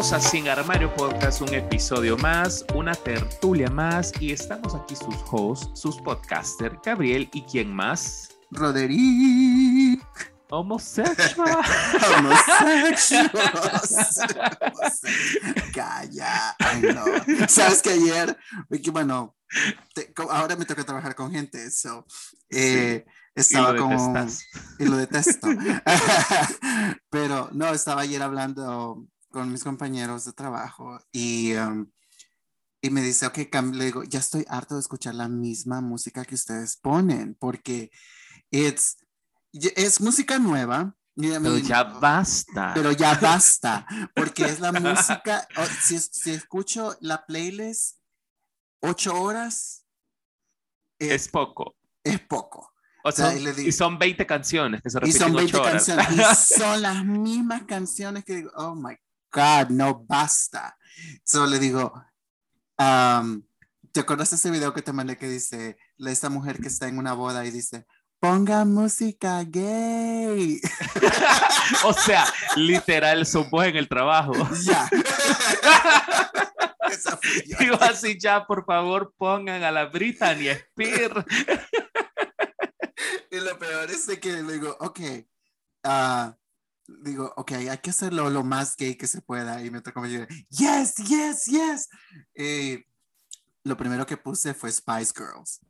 Bienvenidos a Sin Armario Podcast, un episodio más, una tertulia más, y estamos aquí sus hosts, sus podcasters, Gabriel y quién más? Roderick. Homosexual. Homosexual. Calla. Ay, no. Sabes que ayer, bueno, te- ahora me toca trabajar con gente, so, eh, estaba Y como y lo detesto. Pero no, estaba ayer hablando con mis compañeros de trabajo y, um, y me dice, ok, Cam, le digo, ya estoy harto de escuchar la misma música que ustedes ponen porque it's, y- es música nueva. y I Pero ya basta. pero ya basta, porque es la música, o- si, si escucho la playlist ocho horas, es es, poco. es poco. O sea, y digo- y son 20 canciones que se Y repiten son 20 ocho horas. canciones. Y son las mismas canciones que digo, oh my God, no basta. Solo le digo, um, ¿te acuerdas de ese video que te mandé que dice, la- esta mujer que está en una boda y dice, ponga música gay? o sea, literal, son vos en el trabajo. ya. Digo así, ya, por favor, pongan a la Britney Spears. Y lo peor es de que le digo, ok, ah, digo, ok, hay que hacerlo lo más gay que se pueda. Y me tocó decir, yes, yes, yes. Y lo primero que puse fue Spice Girls.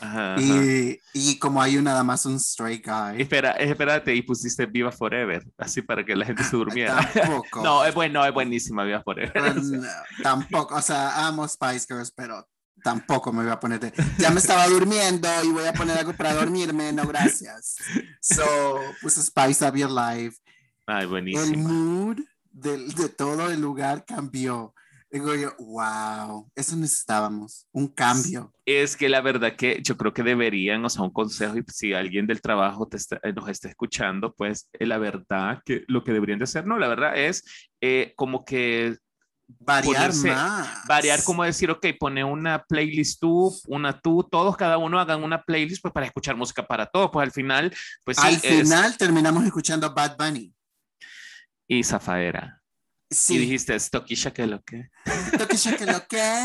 Ajá, ajá. Y, y como hay nada más un straight guy. Espera, espérate, y pusiste Viva Forever, así para que la gente se durmiera. Tampoco. No, es bueno, es buenísima Viva Forever. O sea, No, tampoco, o sea, amo Spice Girls, pero tampoco me voy a poner de, ya me estaba durmiendo y voy a poner algo para dormirme, no gracias. So, puse Spice Up Your Life. Ay, el buenísima. mood del- de, todo el lugar cambió. Digo yo, wow, eso necesitábamos, un cambio. Es que la verdad que yo creo que deberían, o sea, un consejo, y si alguien del trabajo te está- nos está escuchando, pues eh, la verdad que lo que deberían de hacer, no, la verdad es eh, como que Variar Ponerse- más. variar, como decir, ok, pone una playlist tú, una tú, todos, cada uno hagan una playlist pues para escuchar música para todos, pues al final, pues sí, Al es- final terminamos escuchando Bad Bunny. Y Zafaera. Y Sí, dijiste, es Toquisha que lo que. que lo que.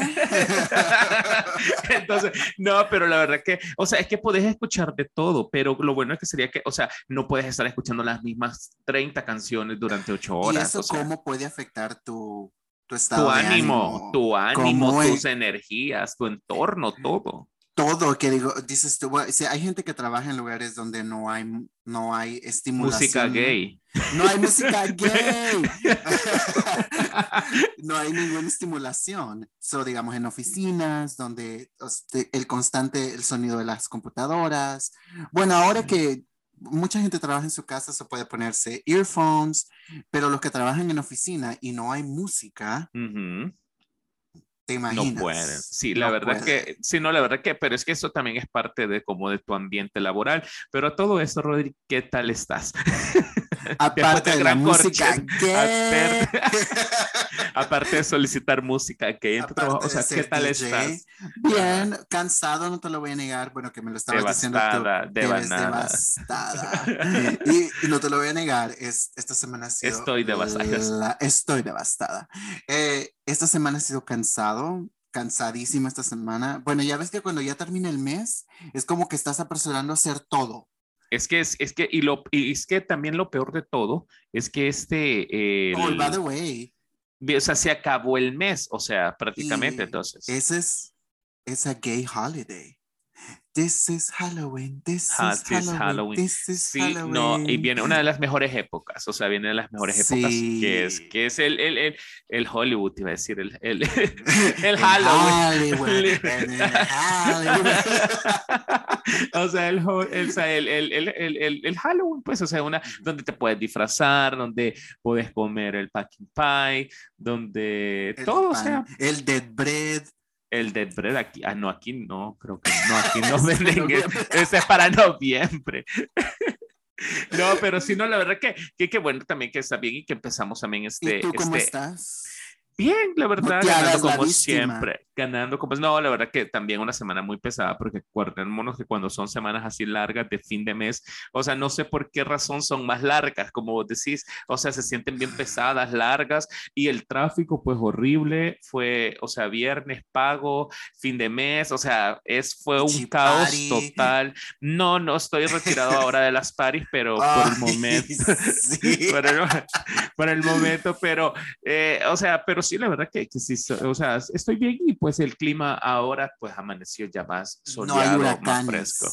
Entonces, no, pero la verdad que, o sea, es que puedes escuchar de todo, pero lo bueno es que sería que, o sea, no puedes estar escuchando las mismas 30 canciones durante 8 ¿Y horas. eso o sea, cómo puede afectar tu, tu estado tu de ánimo, tu ánimo, ¿Cómo tus energías, tu entorno, todo. Todo, que digo, dices tú, bueno, sí, hay gente que trabaja en lugares donde no hay, no hay estimulación. Música gay. No hay música gay. no hay ninguna estimulación. So, digamos, en oficinas, donde el constante, el sonido de las computadoras. Bueno, ahora que mucha gente trabaja en su casa, se puede ponerse earphones, pero los que trabajan en oficina y no hay música, Ujú. Te No pueden. Sí, la No verdad es pueden. que, sí, no, la verdad que, pero es que eso también es parte de como de tu ambiente laboral. Pero a todo esto, Rodri, ¿qué tal estás? Aparte de la música gay. Aparte de solicitar música trabajo, o sea, ¿qué tal DJ, estás? Bien, cansado, no te lo voy a negar. Bueno, que me lo estabas diciendo tú. Devastada, devastada. y, y no te lo voy a negar, es, esta semana ha sido. Estoy devastada. estoy devastada. Eh, esta semana ha sido cansado, cansadísima esta semana. Bueno, ya ves que cuando ya termina el mes, es como que estás apresurando a hacer todo. Es que es, es que, y lo, y es que también lo peor de todo es que este, Oh, el- by the way, o sea, se acabó el mes, o sea, prácticamente, Y entonces. ese es, es a gay holiday. This is Halloween, this Ah, is this Halloween, Halloween. this is Sí, Halloween. no, y viene una de las mejores épocas, o sea, viene de las mejores épocas, que es, que es el, el, el, el Hollywood, iba a decir, el, el, el Halloween. Hollywood, Hollywood. o sea, el, el, Halloween, pues, o sea, una donde te puedes disfrazar, donde puedes comer el pumpkin pie, donde todo, o pan, sea, El dead bread. El dead bread aquí, ah, no, aquí no, creo que no, aquí no de venden, ese es para noviembre. No, pero sí, no, la verdad que, que, que bueno también que está bien y que empezamos también este, ¿Y tú cómo este, estás? Bien, la verdad, ganando como siempre. ganando como no, la verdad que también una semana muy pesada porque acuérdense que cuando son semanas así largas de fin de mes, o sea, no sé por qué razón son más largas, como vos decís, o sea, se sienten bien pesadas, largas y el tráfico pues horrible, fue, o sea, viernes pago, fin de mes, o sea, es fue un caos total. No, no estoy retirado ahora de las paris, pero por el momento, sí. por, el, por, el, momento, pero, eh, o sea, pero sí, la verdad que, que sí, o sea, estoy bien y pues el clima ahora pues amaneció ya más soleado, más fresco.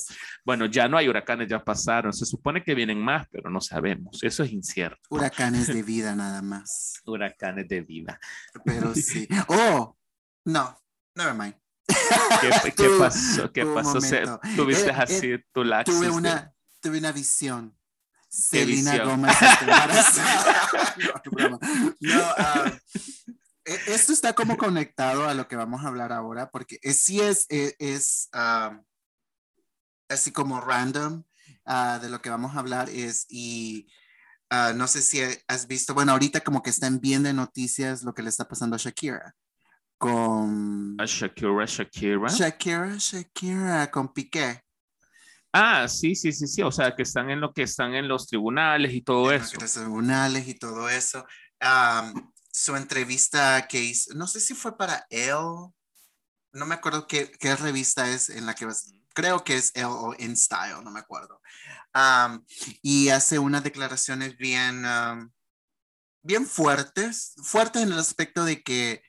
Bueno, ya no hay huracanes, ya pasaron. Se supone que vienen más, pero no sabemos. Eso es incierto. Huracanes de vida nada más. Huracanes de vida. Pero sí. Oh, no, never mind. ¿Qué, ¿qué pasó? ¿Qué pasó? ¿Tuviste eh, así eh, tu laxis? Tuve una, tuve una visión. Selena Gómez no, no uh, esto está como conectado a lo que vamos a hablar ahora, porque es, sí es, e, es, ah, así como random uh, de lo que vamos a hablar es, y uh, no sé si has visto, bueno, ahorita como que están viendo en noticias lo que le está pasando a Shakira. Con... A Shakira, Shakira. Shakira, Shakira, con Piqué. Ah, sí, sí, sí, sí, o sea, que están en lo que están en los tribunales y todo en eso. Los tribunales y todo eso. Um, su entrevista que hizo, no sé si fue para él, no me acuerdo qué, qué revista es en la que vas, creo que es él o In Style, no me acuerdo. y hace unas declaraciones bien, bien fuertes, fuertes en el aspecto de que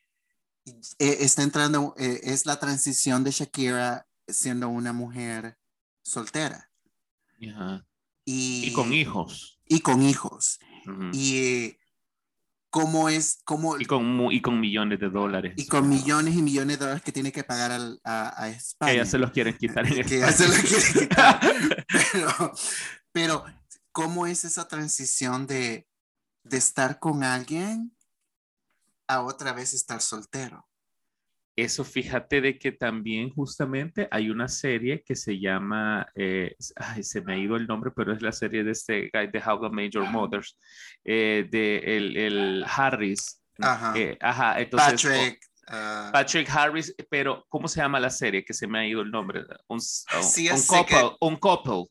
eh, está entrando, eh, es la transición de Shakira siendo una mujer soltera. Y, con hijos. Y con hijos. Y cómo es, cómo... Y con, y con millones de dólares. Y con millones y millones de dólares que tiene que pagar al, a, a, España. Que ya se los quieren quitar. En que ya se los quieren quitar. pero, pero, ¿cómo es esa transición de, de estar con alguien a otra vez estar soltero? Eso fíjate de que también justamente hay una serie que se llama, eh, ay, se me ha ido el nombre, pero es la serie de este guy de How the Major Mothers, eh, de el, el Harris. Ajá. Eh, ajá, entonces. Patrick. Uh, Patrick Harris, pero ¿cómo se llama la serie? Que se me ha ido el nombre. Un, sí, un, couple, un couple.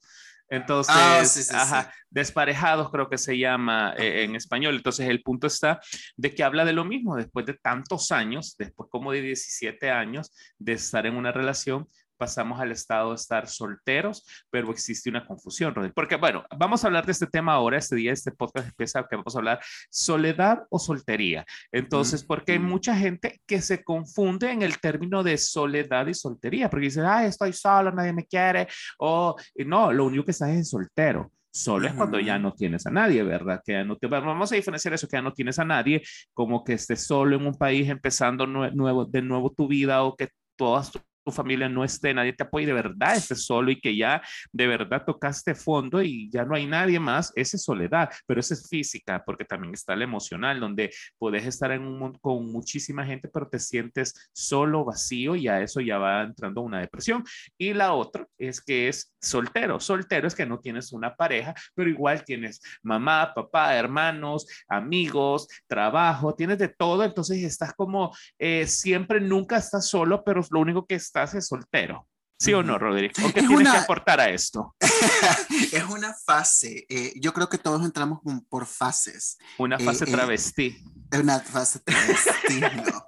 Entonces, ah, desparejados creo que se llama eh, en español. Entonces, el punto está de que habla de lo mismo, después de tantos años, después como de 17 años de estar en una relación, pasamos al estado de estar solteros, pero existe una confusión, Rodri. Porque, bueno, vamos a hablar de este tema ahora, este día, este podcast empieza que vamos a hablar soledad o soltería. Entonces, porque hay mucha gente que se confunde en el término de soledad y soltería, porque dice, ah, estoy solo, nadie me quiere, o no, lo único que estás es soltero. Solo es cuando ya no tienes a nadie, ¿verdad? Que ya no te, vamos a diferenciar eso, que ya no tienes a nadie, como que estés solo en un país empezando nuevo, de nuevo tu vida o que todas tu familia no esté, nadie te apoye, de verdad estés solo y que ya de verdad tocaste fondo y ya no hay nadie más, esa es soledad, pero esa es física, porque también está la emocional, donde puedes estar en un con muchísima gente, pero te sientes solo, vacío y a eso ya va entrando una depresión. Y la otra es que es soltero. Soltero es que no tienes una pareja, pero igual tienes mamá, papá, hermanos, amigos, trabajo, tienes de todo, entonces estás como eh, siempre, nunca estás solo, pero lo único que estás es soltero. ¿Sí o no, Rodrigo? ¿Qué tienes que aportar a esto? es una fase. Eh, yo creo que todos entramos por fases. Una eh, fase travesti. Una fase travesti, no,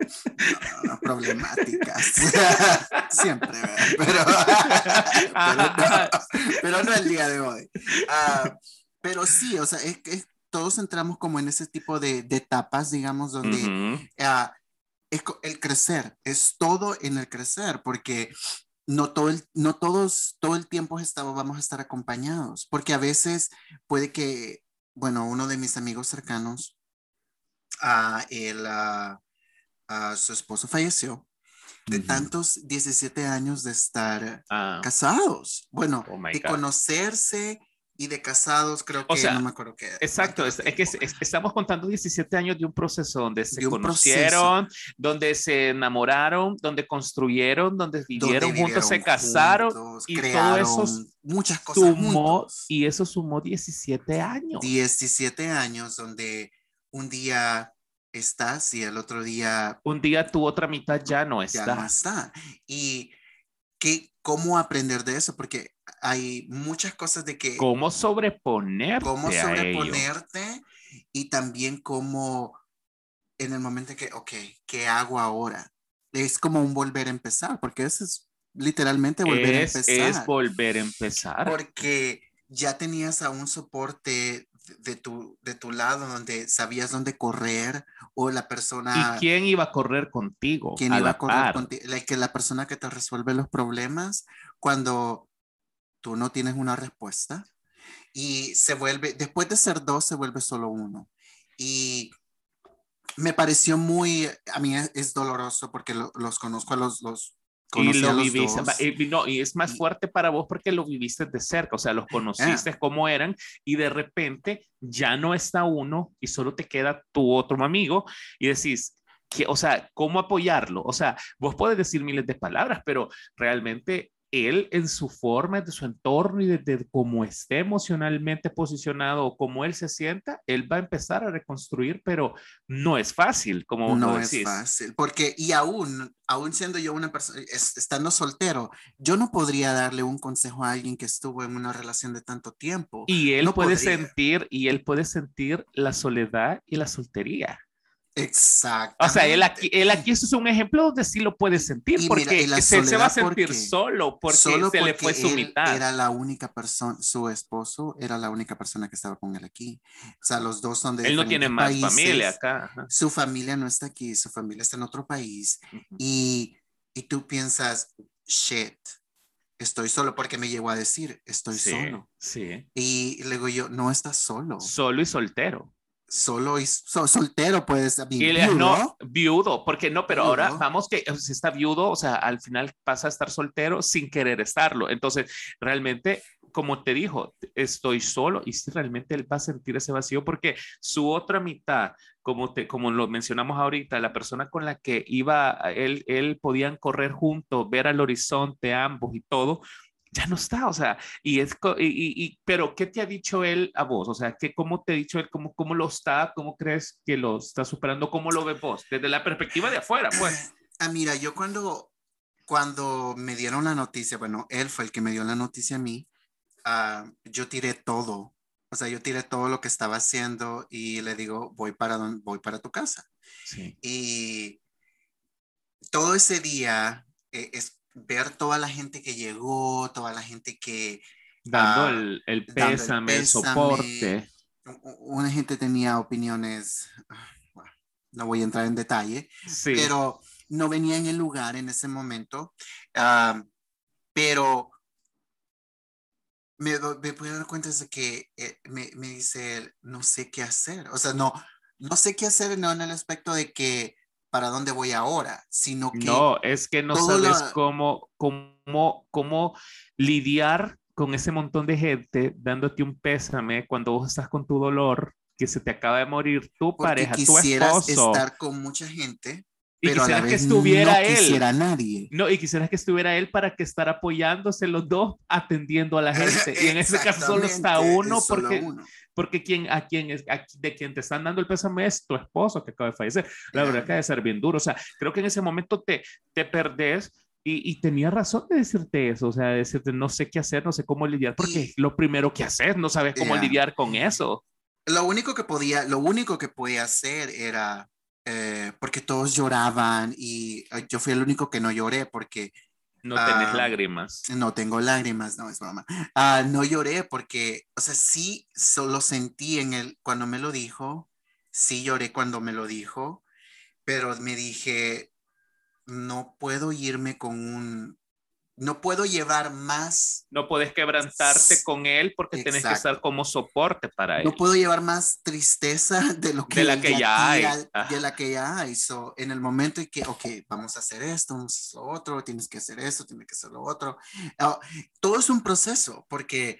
no, problemáticas. Siempre, pero, pero, no, el día de hoy. Ah, pero sí, o sea, es que todos entramos como en ese tipo de, etapas, digamos, donde ah, es el crecer, es todo en el crecer, porque no todo el, no todos, todo el tiempo vamos a estar acompañados, porque a veces puede que, bueno, uno de mis amigos cercanos, a su esposo falleció de tantos 17 años de estar ah. casados. Bueno, oh de conocerse y de casados, creo que no me acuerdo qué. Exacto, es, que estamos contando 17 años de un proceso donde se conocieron, donde se enamoraron, donde construyeron, donde vivieron, juntos, se casaron y todo eso muchas cosas sumó, y eso sumó 17 años. 17 años donde un día estás y el otro día... Un día tu otra mitad ya no está. Ya no está. Y ¿qué, ¿cómo aprender de eso? Porque hay muchas cosas de que... ¿Cómo sobreponerte? ¿Cómo sobreponerte? Y también cómo en el momento que, ok, ¿qué hago ahora? Es como un volver a empezar, porque eso es literalmente volver a empezar. Es volver a empezar. Porque ya tenías a un soporte de tu, de tu lado donde sabías dónde correr o la persona... ¿Y quién iba a correr contigo? ¿Quién iba a correr contigo? La, que la persona que te resuelve los problemas cuando tú no tienes una respuesta y se vuelve, después de ser dos, se vuelve solo uno. Y me pareció muy, a mí es, doloroso porque los conozco a los, los y lo viviste, y, no, y es más fuerte para vos porque lo viviste de cerca, o sea, los conociste como cómo eran y de repente ya no está uno y solo te queda tu otro amigo y decís, que, o sea, ¿cómo apoyarlo? O sea, vos puedes decir miles de palabras, pero realmente él en su forma, de su entorno y de, cómo esté emocionalmente posicionado o cómo él se sienta, él va a empezar a reconstruir, pero no es fácil, como vos No es fácil, porque y aún, aún siendo yo una persona, estando soltero, yo no podría darle un consejo a alguien que estuvo en una relación de tanto tiempo. Y él puede sentir, y él puede sentir la soledad y la soltería. Exacto. O sea, él aquí, él aquí es un ejemplo donde sí lo puede sentir, porque se, va a sentir solo porque se le fue su mitad. Era la única persona, su esposo era la única persona que estaba con él aquí. O sea, los dos son de Él no tiene más familia acá. Su familia no está aquí, su familia está en otro país. y, y tú piensas, shit, estoy solo porque me llegó a decir, estoy solo. Sí. Y luego yo, no estás solo. Solo y soltero solo y soltero puedes viudo. No, viudo, porque no, pero ahora vamos que si está viudo, o sea, al final pasa a estar soltero sin querer estarlo. Entonces, realmente, como te dijo, estoy solo y si realmente él va a sentir ese vacío porque su otra mitad, como, te, como lo mencionamos ahorita, la persona con la que iba, él, él podían correr juntos, ver al horizonte ambos y todo, ya no está, o sea, y es, y, y, pero ¿qué te ha dicho él a vos? O sea, ¿qué, ¿cómo te ha dicho él? ¿Cómo, ¿Cómo lo está? ¿Cómo crees que lo está superando? ¿Cómo lo ves vos? Desde la perspectiva de afuera, pues. Ah, mira, yo cuando, cuando me dieron la noticia, bueno, él fue el que me dio la noticia a mí, uh, yo tiré todo, o sea, yo tiré todo lo que estaba haciendo y le digo, voy para, voy para tu casa. Sí. Y todo ese día eh, es, ver toda la gente que llegó, toda la gente que... Dando, ah, el, el, pésame, el, soporte. Una gente tenía opiniones, bueno, no voy a entrar en detalle, pero no venía en el lugar en ese momento, ah, pero me, me puedo dar cuenta de que eh, me, me, dice, no sé qué hacer, o sea, no, no sé qué hacer, no en el aspecto de que para dónde voy ahora, sino que... No, es que no sabes cómo, cómo, cómo lidiar con ese montón de gente dándote un pésame cuando vos estás con tu dolor, que se te acaba de morir tu pareja, tu esposo. estar con mucha gente, y pero quisieras que estuviera no él. quisiera nadie. No, y quisieras que estuviera él para que estar apoyándose los dos, atendiendo a la gente. y en ese caso solo está uno porque, porque quien, a quien es, de quien te están dando el pésame es tu esposo que acaba de fallecer. La verdad que debe ser bien duro. O sea, creo que en ese momento te, te perdés. Y, y, tenía razón de decirte eso, o sea, de decirte no sé qué hacer, no sé cómo lidiar, porque lo primero que haces, no sabes cómo lidiar con eso. Lo único que podía, lo único que podía hacer era, eh, porque todos lloraban y yo fui el único que no lloré porque no tenés ah, lágrimas. No tengo lágrimas, no es broma. Ah, no lloré porque, o sea, sí solo sentí en el, cuando me lo dijo, sí lloré cuando me lo dijo, pero me dije, no puedo irme con un, no puedo llevar más. No puedes quebrantarte con él porque tienes que estar como soporte para él. No puedo llevar más tristeza de lo que, de la que ya hay. De la que ya hay. en el momento en que, ok, vamos a hacer esto, vamos a hacer lo otro, tienes que hacer esto, tienes que hacer lo otro. Ah, todo es un proceso porque,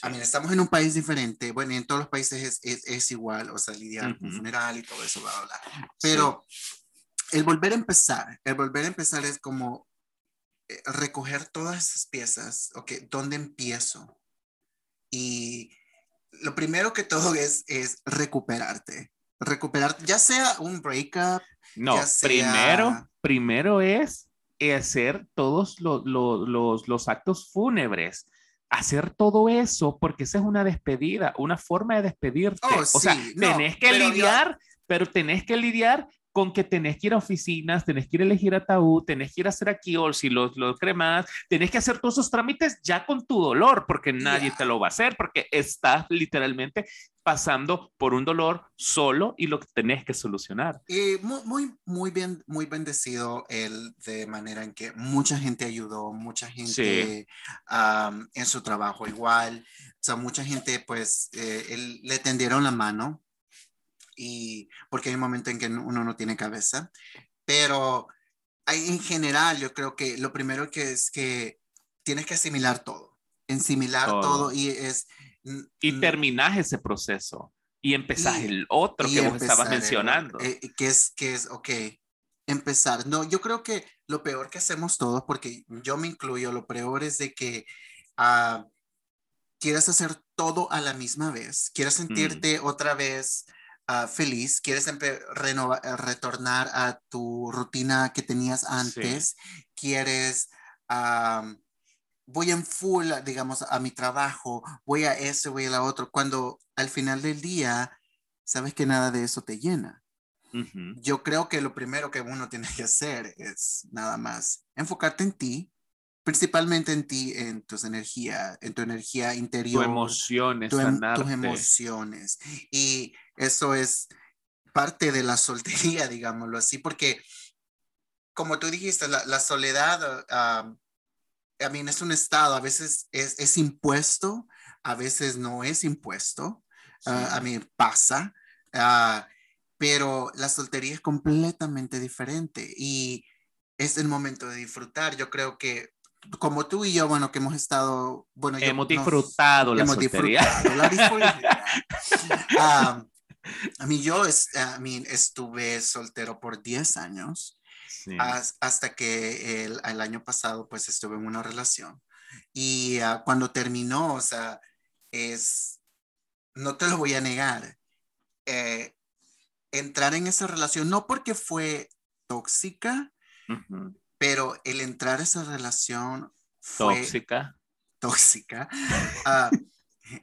a mí, estamos en un país diferente. Bueno, y en todos los países es, es, igual, o sea, lidiar con funeral y todo eso, bla, bla, bla. Pero el volver a empezar, el volver a empezar es como recoger todas esas piezas, ok, ¿dónde empiezo? Y lo primero que todo es, es recuperarte. recuperar, ya sea un breakup. No, primero, primero es hacer todos los, los, los actos fúnebres hacer todo eso porque esa es una despedida, una forma de despedirte. Oh, o sea, tenés que lidiar, pero tenés que lidiar con que tenés que ir a oficinas, tenés que ir a elegir ataúd, tenés que ir a hacer aquí o si los, los cremas, tenés que hacer todos esos trámites ya con tu dolor, porque nadie te lo va a hacer, porque estás literalmente pasando por un dolor solo y lo que tenés que solucionar. Y muy, muy, bien, muy bendecido él de manera en que mucha gente ayudó, mucha gente en su trabajo igual, o sea, mucha gente pues eh, él, le tendieron la mano y porque hay un momento en que uno no tiene cabeza, pero hay, en general yo creo que lo primero que es que tienes que asimilar todo, asimilar todo, y es... Y terminas ese proceso y empezás el otro que vos estabas mencionando. Eh, que es, que es, ok, empezar. No, yo creo que lo peor que hacemos todos, porque yo me incluyo, lo peor es de que uh, quieras hacer todo a la misma vez, quieras mm. sentirte otra vez Ah, feliz, quieres renovar, eh, retornar a tu rutina que tenías antes, quieres, voy en full, digamos, a mi trabajo, voy a eso, voy a la otro, cuando al final del día sabes que nada de eso te llena. Yo creo que lo primero que uno tiene que hacer es nada más enfocarte en ti, principalmente en ti, en tus energías, en tu energía interior. Tus emociones, em, tus emociones. Y eso es parte de la soltería, digámoslo así, porque como tú dijiste, la, soledad, a mí es un estado, a veces es, impuesto, a veces no es impuesto, a mí pasa, ah, pero la soltería es completamente diferente y es el momento de disfrutar. Yo creo que como tú y yo, bueno, que hemos estado, bueno, hemos disfrutado la hemos Disfrutado la ah, a mí yo es, a mí estuve soltero por 10 años hasta que el, el, año pasado pues estuve en una relación. Y ah, cuando terminó, o sea, es, no te lo voy a negar, eh, entrar en esa relación, no porque fue tóxica, pero el entrar a esa relación fue tóxica. Tóxica.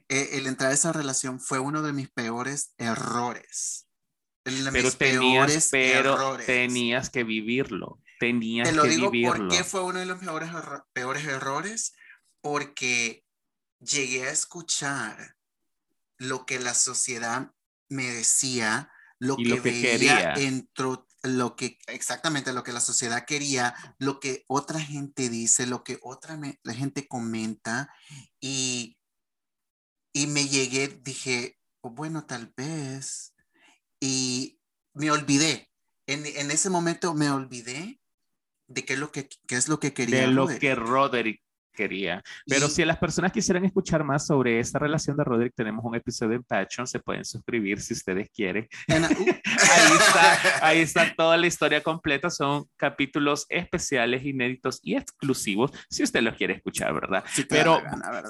E, el entrar a esa relación fue uno de mis peores errores. pero tenías, pero tenías que vivirlo. Tenías Te lo digo ¿Por qué fue uno de los peores, peores errores? Porque llegué a escuchar lo que la sociedad me decía, lo, que, veía quería lo que exactamente lo que la sociedad quería, lo que otra gente dice, lo que otra la gente comenta y, y me llegué, dije, oh, bueno, tal vez, y me olvidé, en, en, ese momento me olvidé de qué es lo que, qué es lo que quería. De lo que Roderick quería. Pero si las personas quisieran escuchar más sobre esta relación de Roderick, tenemos un episodio en Patreon, se pueden suscribir si ustedes quieren. Uh. ahí, está, ahí está toda la historia completa, son capítulos especiales, inéditos y exclusivos, si usted los quiere escuchar, ¿verdad? Pero,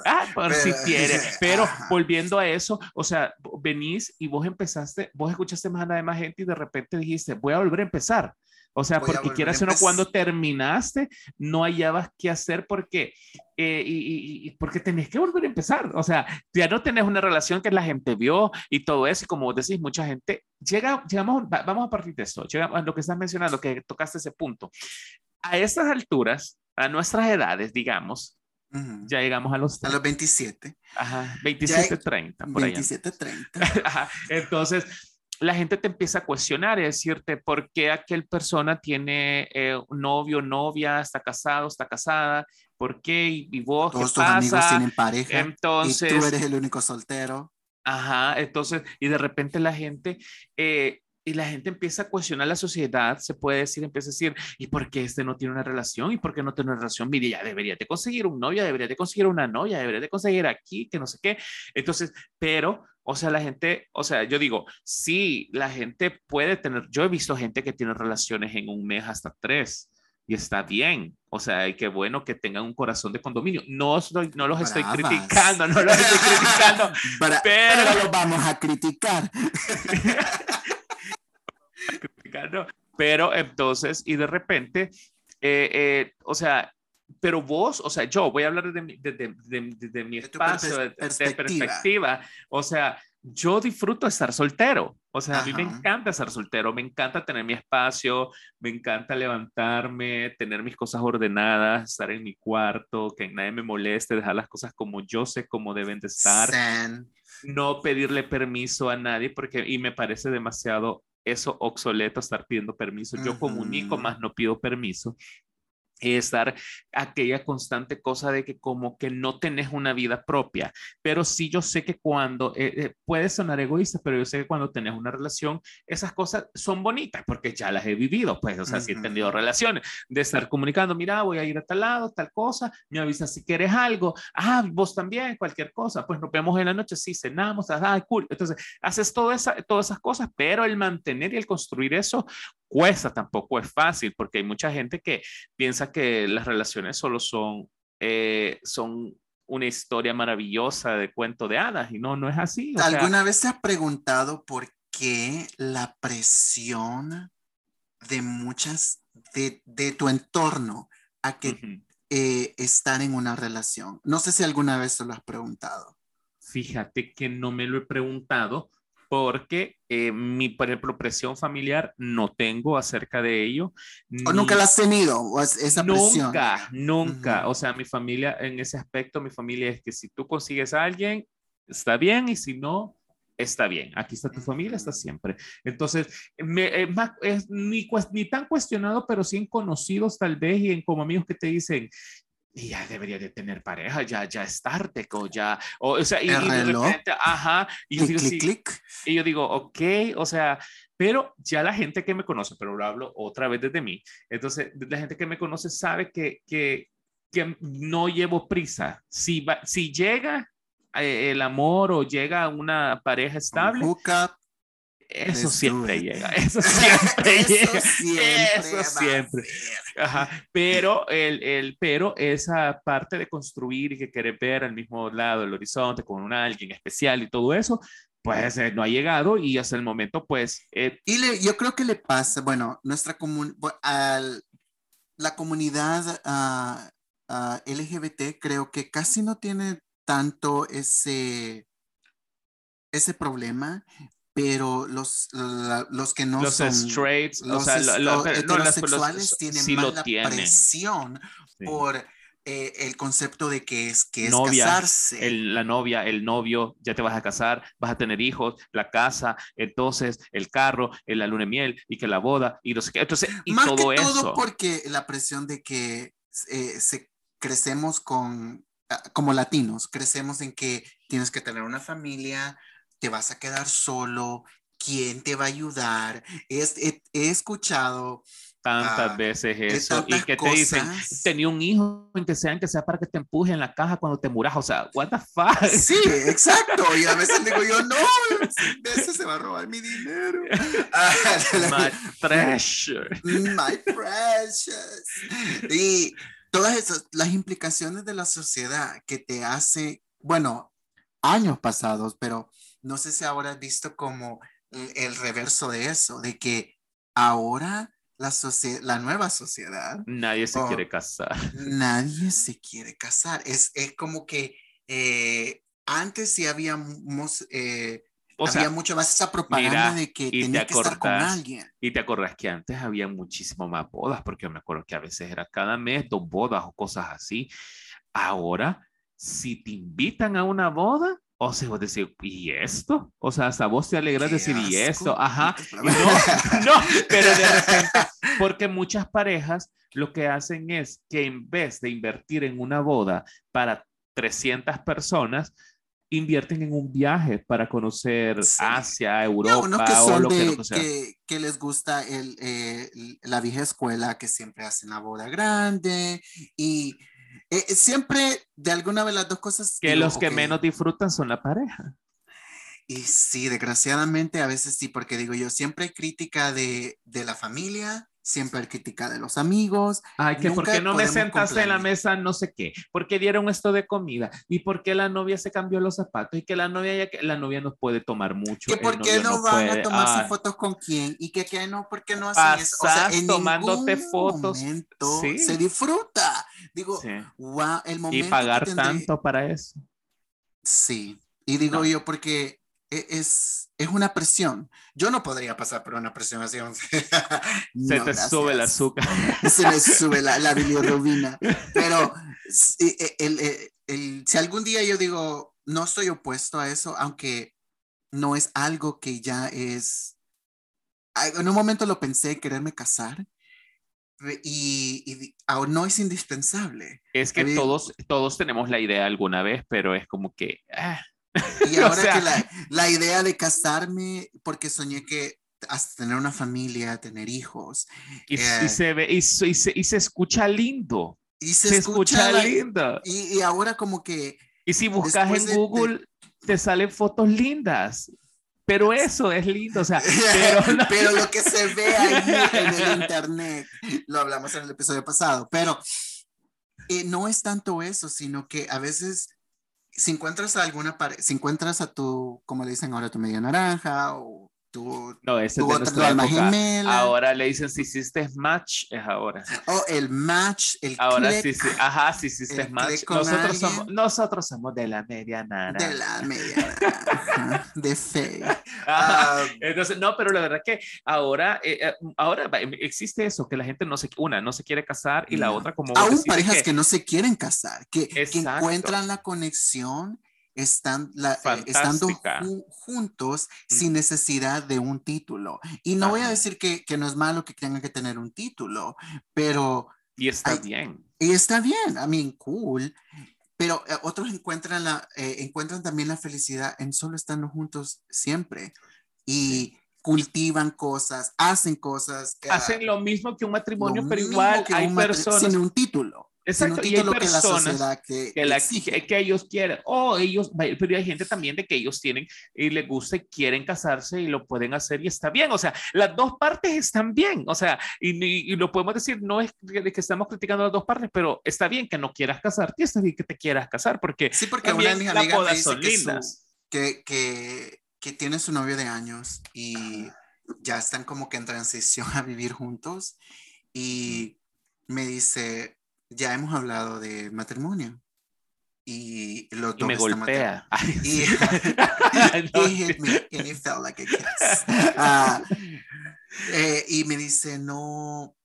ah, por si quiere, pero volviendo a eso, o sea, venís y vos empezaste, vos escuchaste más nada de más gente y de repente dijiste, voy a volver a empezar. O sea, porque quieras o no, cuando terminaste, no hallabas qué hacer porque, eh, y, porque tenés que volver a empezar. O sea, ya no tenés una relación que la gente vio y todo eso. Y como vos decís, mucha gente llega, llegamos, vamos a partir de esto, llegamos a lo que estás mencionando, que tocaste ese punto. A estas alturas, a nuestras edades, digamos, Ya llegamos a los... A los 27. Ajá, 27, 30. Por 27, 30. Entonces, la gente te empieza a cuestionar y decirte por qué aquel persona tiene eh, un novio, novia, está casado, está casada, por qué y, vos Todos tus amigos tienen pareja entonces, y tú eres el único soltero. Ajá, entonces, y de repente la gente, eh, y la gente empieza a cuestionar la sociedad, se puede decir, empieza a decir, ¿y por qué este no tiene una relación? ¿Y por qué no tiene una relación? Mire, ya debería de conseguir un novio, debería de conseguir una novia, debería de conseguir aquí, que no sé qué. Entonces, pero o sea, la gente, o sea, yo digo, sí, la gente puede tener, yo he visto gente que tiene relaciones en un mes hasta tres y está bien. O sea, y qué bueno que tengan un corazón de condominio. No, no los estoy criticando, no los estoy criticando, pero, pero los vamos a criticar. Pero entonces, y de repente, eh, eh, o sea, pero vos, o sea, yo voy a hablar desde mi, desde, mi espacio, de, perspectiva. O sea, yo disfruto estar soltero. O sea, a mí me encanta estar soltero, me encanta tener mi espacio, me encanta levantarme, tener mis cosas ordenadas, estar en mi cuarto, que nadie me moleste, dejar las cosas como yo sé cómo deben de estar. No pedirle permiso a nadie porque y me parece demasiado eso obsoleto estar pidiendo permiso. Yo comunico más no pido permiso estar aquella constante cosa de que como que no tenés una vida propia, pero sí yo sé que cuando, eh, eh, puede sonar egoísta, pero yo sé que cuando tenés una relación, esas cosas son bonitas porque ya las he vivido, pues, o sea, si he tenido relaciones, de estar comunicando, mira, voy a ir a tal lado, tal cosa, me avisas si quieres algo, ah, vos también, cualquier cosa, pues nos vemos en la noche, sí, cenamos, ah, cool, entonces haces toda esa, todas esas cosas, pero el mantener y el construir eso cuesta, tampoco es fácil, porque hay mucha gente que piensa que las relaciones solo son, eh, son una historia maravillosa de cuento de hadas y no, no es así. ¿Alguna vez te has preguntado por qué la presión de muchas, de, tu entorno a que eh, están en una relación? No sé si alguna vez te lo has preguntado. Fíjate que no me lo he preguntado porque eh, mi, presión familiar no tengo acerca de ello. ¿O nunca la has tenido esa presión? Nunca, nunca. O sea, mi familia, en ese aspecto, mi familia es que si tú consigues a alguien, está bien, y si no, está bien. Aquí está tu familia, está siempre. Entonces, me, es, ni, ni, tan cuestionado, pero sí en conocidos tal vez y en como amigos que te dicen, ya debería de tener pareja, ya, ya es tarde, o ya, o, sea, y, de repente, ajá, y yo, digo, y yo digo, ok, o sea, pero ya la gente que me conoce, pero lo hablo otra vez desde mí, entonces la gente que me conoce sabe que, que, que no llevo prisa, si, va, si llega eh, el amor o llega una pareja estable, eso siempre llega, eso siempre llega, eso siempre. Ajá. Pero, el, el, pero esa parte de construir y que querer ver al mismo lado del horizonte con un alguien especial y todo eso, pues eh, no ha llegado y hasta el momento, pues... Eh, y le, yo creo que le pasa, bueno, nuestra comunidad, la comunidad uh, uh, LGBT creo que casi no tiene tanto ese, ese problema, pero los, los que no los son straights, los, o sea, los heterosexuales tienen más la presión por eh, el concepto de que es que es casarse. la novia, el novio, ya te vas a casar, vas a tener hijos, la casa, entonces el carro, la luna de miel y que la boda y no sé qué. Entonces, y más todo que eso. todo porque la presión de que eh, se, crecemos con ah, como latinos, crecemos en que tienes que tener una familia, te vas a quedar solo, ¿quién te va a ayudar? He, he, escuchado tantas ah, veces eso y que te dicen tenía un hijo en que sea que sea para que te empuje en la caja cuando te muras o sea what the fuck. Sí exacto y a veces digo yo no ese se va a robar mi dinero my precious my precious. Y todas esas las implicaciones de la sociedad que te hace bueno años pasados pero no sé si ahora has visto como el, reverso de eso, de que ahora la, la nueva sociedad... Nadie se quiere casar. Nadie se quiere casar. Es, es como que eh, antes sí habíamos... Eh, había mucho más esa propaganda de que tenía que estar con alguien. Y te acordás que antes había muchísimo más bodas, porque yo me acuerdo que a veces era cada mes dos bodas o cosas así. Ahora, si te invitan a una boda, o sea, vos decís, ¿y esto? O sea, hasta vos te alegras de decir, ¿y esto? Ajá. No, no, pero de repente, porque muchas parejas lo que hacen es que en vez de invertir en una boda para 300 personas, invierten en un viaje para conocer Asia, Europa o lo que, no que, que, les gusta el, eh, la vieja escuela, que siempre hacen la boda grande y eh, eh, siempre de alguna de las dos cosas. Que los que menos disfrutan son la pareja. Y sí, desgraciadamente a veces sí, porque digo yo, siempre hay crítica de, de la familia siempre crítica de los amigos. Ay, que por qué no me sentaste en la mesa no sé qué, por qué dieron esto de comida y por qué la novia se cambió los zapatos y que la novia ya la novia nos puede tomar mucho. Que por qué no, van a tomarse fotos con quién y que, que no, por qué no hacen eso. O sea, en tomándote fotos. Sí. Se disfruta. Digo, wow, el momento. Y pagar tanto para eso. Sí. Y digo yo, porque es, es una presión. Yo no podría pasar por una presión así. Se te sube el azúcar. Se me sube la, la bilirrubina. Pero e, el, el, si algún día yo digo, no estoy opuesto a eso, aunque no es algo que ya es... En un momento lo pensé, quererme casar, y, y no es indispensable. Es que todos, todos tenemos la idea alguna vez, pero es como que... Ah, y ahora que la, la, idea de casarme, porque soñé que hasta tener una familia, tener hijos. Y, eh, se ve, y, se, y, se, escucha lindo. Y se, escucha, lindo. Y, ahora como que... Y si buscas en Google, te salen fotos lindas. Pero eso es lindo, o sea, pero, pero lo que se ve ahí en el internet, lo hablamos en el episodio pasado, pero eh, no es tanto eso, sino que a veces si encuentras a alguna pareja, si encuentras a tu, como le dicen ahora, tu media naranja o tu, no, ese tu otra alma gemela. Ahora le dicen si hiciste match, es ahora. Oh, el match, el Ahora sí, sí, ajá, si hiciste match. Nosotros somos, nosotros somos de la media naranja. De la media naranja, de fe. Ah. entonces, no, pero la verdad que ahora, eh, eh, ahora existe eso, que la gente no se, una, no se quiere casar y la otra como... Aún parejas que, no se quieren casar, que, que encuentran la conexión están la, eh, estando juntos sin necesidad de un título. Y no voy a decir que, que, no es malo que tengan que tener un título, pero... Y está bien. Y está bien, I mean, cool. Pero eh, otros encuentran, la, eh, encuentran también la felicidad en solo estando juntos siempre. Y cultivan cosas, hacen cosas. hacen lo mismo que un matrimonio, pero igual hay personas... Sin un título. Exacto, y hay personas que, que, la, que, ellos quieren, o ellos, pero hay gente también de que ellos tienen y les gusta y quieren casarse y lo pueden hacer y está bien, o sea, las dos partes están bien, o sea, y, lo podemos decir, no es de que estamos criticando las dos partes, pero está bien que no quieras casarte, está bien que te quieras casar, porque, sí, porque una de mis amigas son lindas. que, que, que tiene su novio de años y ya están como que en transición a vivir juntos y me dice, ya hemos hablado de matrimonio. Y los dos me golpea. Y, hit me and it felt like a kiss. Ah, eh, y me dice, no,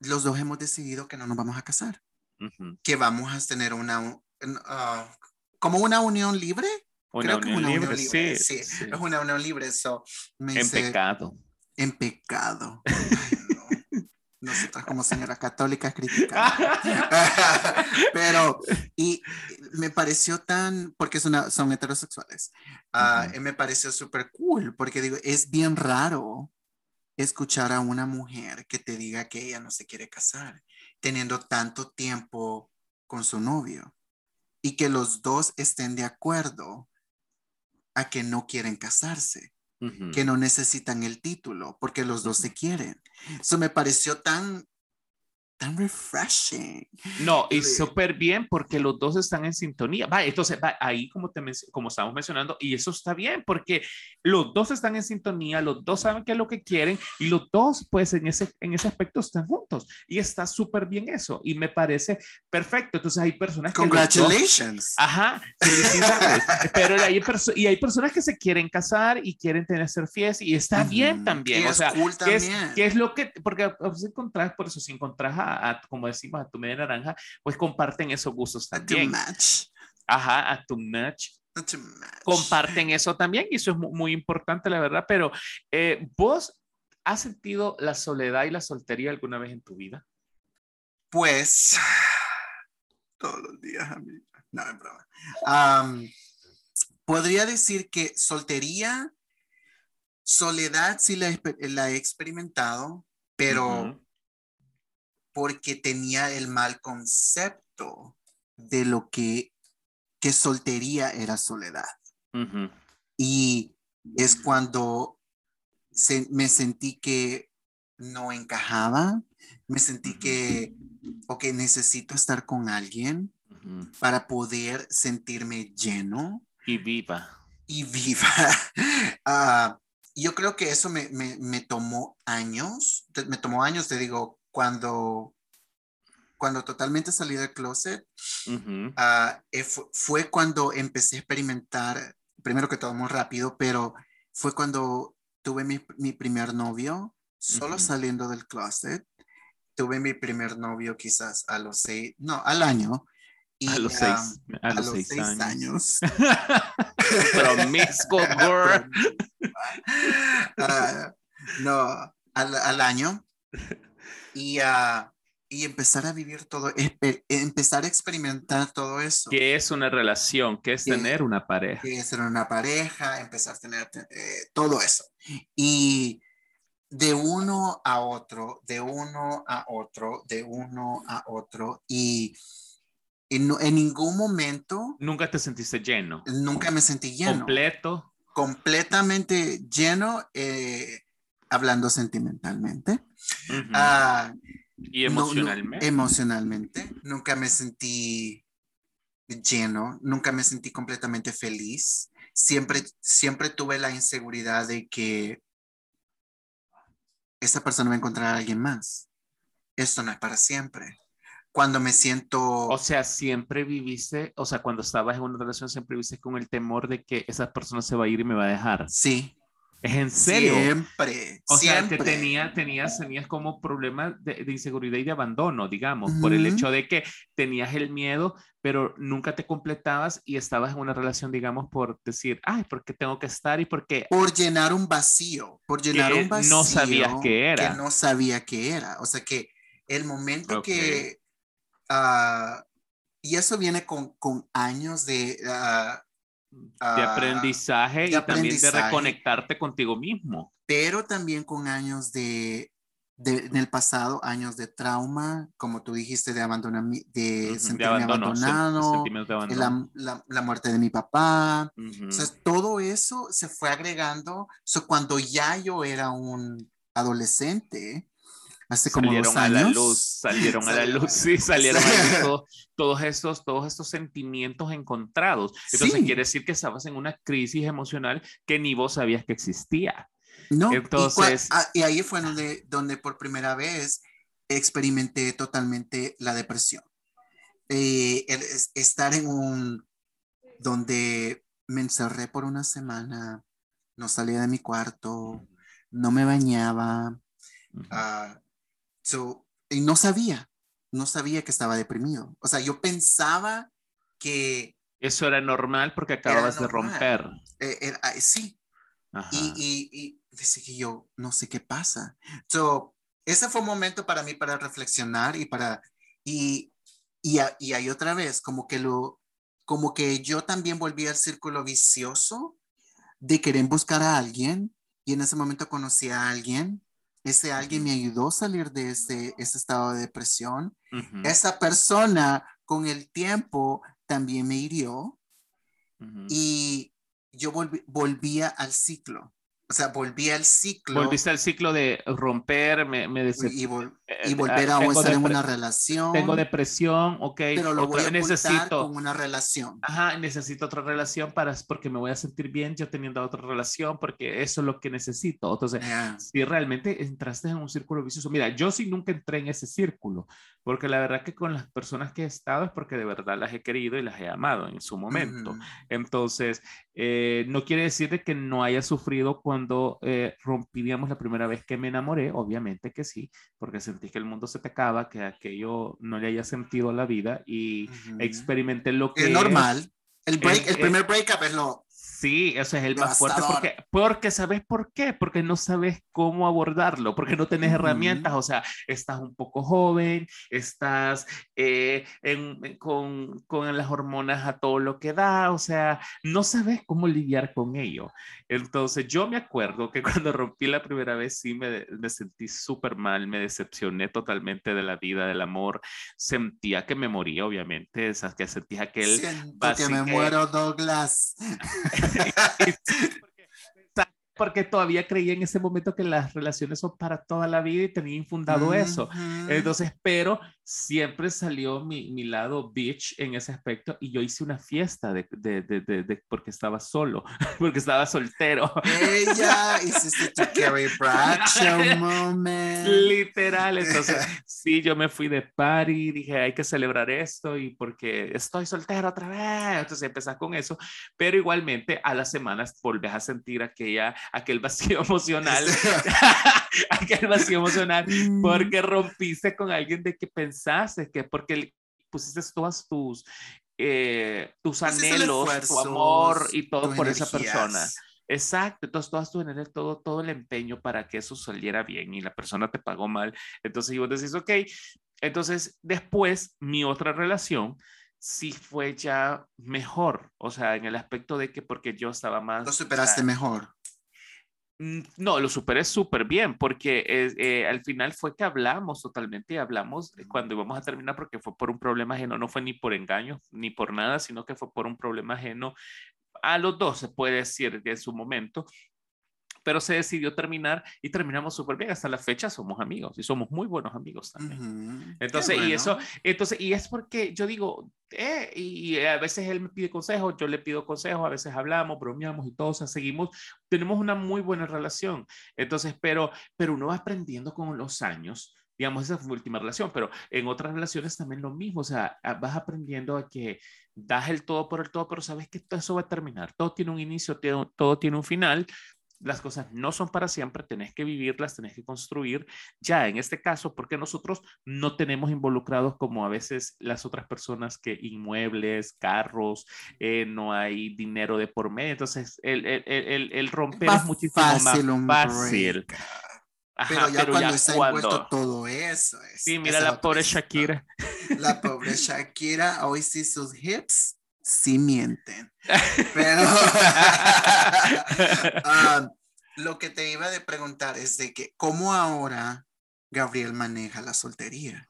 los dos hemos decidido que no nos vamos a casar. Que vamos a tener una, ah, como una unión libre. Una, unión, una libre, unión, libre, sí, Es una unión libre, eso. en pecado. En pecado. nosotras como señora católica criticando. Pero, y me pareció tan, porque una, son heterosexuales, ah, me pareció súper cool, porque digo, es bien raro escuchar a una mujer que te diga que ella no se quiere casar, teniendo tanto tiempo con su novio, y que los dos estén de acuerdo a que no quieren casarse que no necesitan el título porque los dos se quieren. Eso me pareció tan tan refreshing. No, y súper bien porque los dos están en sintonía. Va, entonces, va, ahí como, te, como estamos mencionando, y eso está bien porque los dos están en sintonía, los dos saben qué es lo que quieren y los dos, pues, en ese, en ese aspecto están juntos. Y está súper bien eso. Y me parece perfecto. Entonces, hay personas que... Congratulations. ajá, pero hay, y hay personas que se quieren casar y quieren tener ser fieles y está bien también. o sea, ¿qué es, ¿qué es, lo que, porque veces encontrás, por eso si encontrás a como decimos, a tu media naranja, pues comparten esos gustos también. match. Ajá, a tu match. Comparten eso también y eso es muy, importante, la verdad. Pero eh, vos has sentido la soledad y la soltería alguna vez en tu vida? Pues todos los días, amigo. No, es broma. podría decir que soltería, soledad sí la, he experimentado, pero porque tenía el mal concepto de lo que, que soltería era soledad. Y es cuando me sentí que no encajaba, me sentí que, ok, necesito estar con alguien para poder sentirme lleno. Y viva. Y viva. Ah, yo creo que eso me, tomó años, me tomó años, te digo, cuando, cuando totalmente salí del closet, ah, eh, fue, cuando empecé a experimentar, primero que todo muy rápido, pero fue cuando tuve mi, mi primer novio, solo saliendo del closet. Tuve mi primer novio quizás a los seis, no, al año. Y, a los seis, a, los seis, años. Promiscuo, girl. Ah, no, al, año. Y, uh, y empezar a vivir todo, empezar a experimentar todo eso. ¿Qué es una relación? ¿Qué es tener una pareja? ¿Qué es tener una pareja? Empezar a tener eh, todo eso. Y de uno a otro, de uno a otro, de uno a otro. Y en, en ningún momento... Nunca te sentiste lleno. Nunca me sentí lleno. Completo. Completamente lleno, eh, hablando sentimentalmente. Ah, y emocionalmente. emocionalmente. Nunca me sentí lleno, nunca me sentí completamente feliz. Siempre, siempre tuve la inseguridad de que esa persona va a encontrar a alguien más. Esto no es para siempre. Cuando me siento... O sea, siempre viviste, o sea, cuando estabas en una relación, siempre viviste con el temor de que esa persona se va a ir y me va a dejar. Sí, ¿Es en serio? Siempre. O sea, que tenía, tenías, tenías como problemas de, inseguridad y de abandono, digamos, por el hecho de que tenías el miedo, pero nunca te completabas y estabas en una relación, digamos, por decir, ay, ¿por qué tengo que estar y por qué? Por llenar un vacío, por llenar un vacío. No sabías qué era. Que no sabía qué era. O sea que el momento que... Uh, y eso viene con, con años de... Uh, de ah, aprendizaje y también de reconectarte contigo mismo. Pero también con años de, de, en el pasado, años de trauma, como tú dijiste, de, abandonar, de sentirme abandonado, la, la, la, muerte de mi papá. o sea, todo eso se fue agregando. So, cuando ya yo era un adolescente, hace como salieron a la luz, salieron a la luz, sí, salieron a la luz todos, estos, todos estos sentimientos encontrados. Entonces quiere decir que estabas en una crisis emocional que ni vos sabías que existía. No, Entonces, ah, y, ahí fue donde, donde por primera vez experimenté totalmente la depresión. Eh, estar en un, donde me encerré por una semana, no salía de mi cuarto, no me bañaba, y no sabía, no sabía que estaba deprimido. O sea, yo pensaba que... Eso era normal porque acababas de romper. Eh, ah, sí. Y, y, y dice que yo no sé qué pasa. So, ese fue un momento para mí para reflexionar y para... Y, y, y ahí otra vez, como que lo... Como que yo también volví al círculo vicioso de querer buscar a alguien y en ese momento conocí a alguien ese alguien me ayudó a salir de ese, ese estado de depresión. Esa persona con el tiempo también me hirió y yo volvía al ciclo. O sea, volví al ciclo. Volviste al ciclo de romper, me, me y, y, eh, volver a estar en una relación. Tengo depresión, ok. Pero lo voy a necesito con una relación. Ajá, necesito otra relación para, porque me voy a sentir bien yo teniendo otra relación, porque eso es lo que necesito. Entonces, si realmente entraste en un círculo vicioso, mira, yo sí nunca entré en ese círculo, porque la verdad que con las personas que he estado es porque de verdad las he querido y las he amado en su momento. Entonces, eh, no quiere decir de que no haya sufrido cuando eh, rompíamos la primera vez que me enamoré, obviamente que sí, porque sentí que el mundo se te acaba, que aquello no le haya sentido la vida y experimenté lo que... Es normal. El, break, el, primer breakup es lo, Sí, eso es el más fuerte porque, porque sabes por qué, porque no sabes cómo abordarlo, porque no tenés herramientas, o sea, estás un poco joven, estás eh, con, con, las hormonas a todo lo que da, o sea, no sabes cómo lidiar con ello. Entonces yo me acuerdo que cuando rompí la primera vez sí me, me sentí súper mal, me decepcioné totalmente de la vida, del amor, sentía que me moría, obviamente, esas que sentía que él... Siento que me muero, Douglas. porque todavía creía en ese momento que las relaciones son para toda la vida y tenía infundado eso. Entonces, pero siempre salió mi, mi, lado bitch en ese aspecto y yo hice una fiesta de, de, de, de porque estaba solo, porque estaba soltero. Ella hiciste tu Carrie Bradshaw moment. Literal, entonces sí, yo me fui de party, dije hay que celebrar esto y porque estoy soltero otra vez, entonces empezás con eso, pero igualmente a las semanas volvés a sentir aquella, aquel vacío emocional, aquel vacío emocional mm. porque rompiste con alguien de que pensaste pensaste que porque pusiste todas tus, eh, tus anhelos, tu amor y todo por esa persona. Exacto, entonces todas tu energía, todo, todo el empeño para que eso saliera bien y la persona te pagó mal. Entonces, y vos decís, ok, entonces después mi otra relación sí fue ya mejor, o sea, en el aspecto de que porque yo estaba más... Lo superaste mejor. Mm, no, lo superé súper bien porque eh, al final fue que hablamos totalmente y hablamos cuando íbamos a terminar porque fue por un problema ajeno, no fue ni por engaño ni por nada, sino que fue por un problema ajeno a los dos, se puede decir en su momento pero se decidió terminar y terminamos súper bien. Hasta la fecha somos amigos y somos muy buenos amigos también. Entonces, y eso, entonces, y es porque yo digo, eh, y, a veces él me pide consejos, yo le pido consejos, a veces hablamos, bromeamos y todos seguimos, tenemos una muy buena relación. Entonces, pero, pero uno va aprendiendo con los años digamos, esa fue mi última relación, pero en otras relaciones también lo mismo, o sea, vas aprendiendo a que das el todo por el todo, pero sabes que todo eso va a terminar, todo tiene un inicio, todo tiene un final, las cosas no son para siempre, tenés que vivirlas, tenés que construir. Ya en este caso, porque nosotros no tenemos involucrados como a veces las otras personas que inmuebles, carros, eh, no hay dinero de por medio. Entonces, el, el, el, el romper es muchísimo más fácil. pero ya cuando está impuesto todo eso. sí, mira la pobre Shakira. La pobre Shakira, hoy sí sus hips sí mienten. Pero ah, lo que te iba a preguntar es de que, ¿cómo ahora Gabriel maneja la soltería?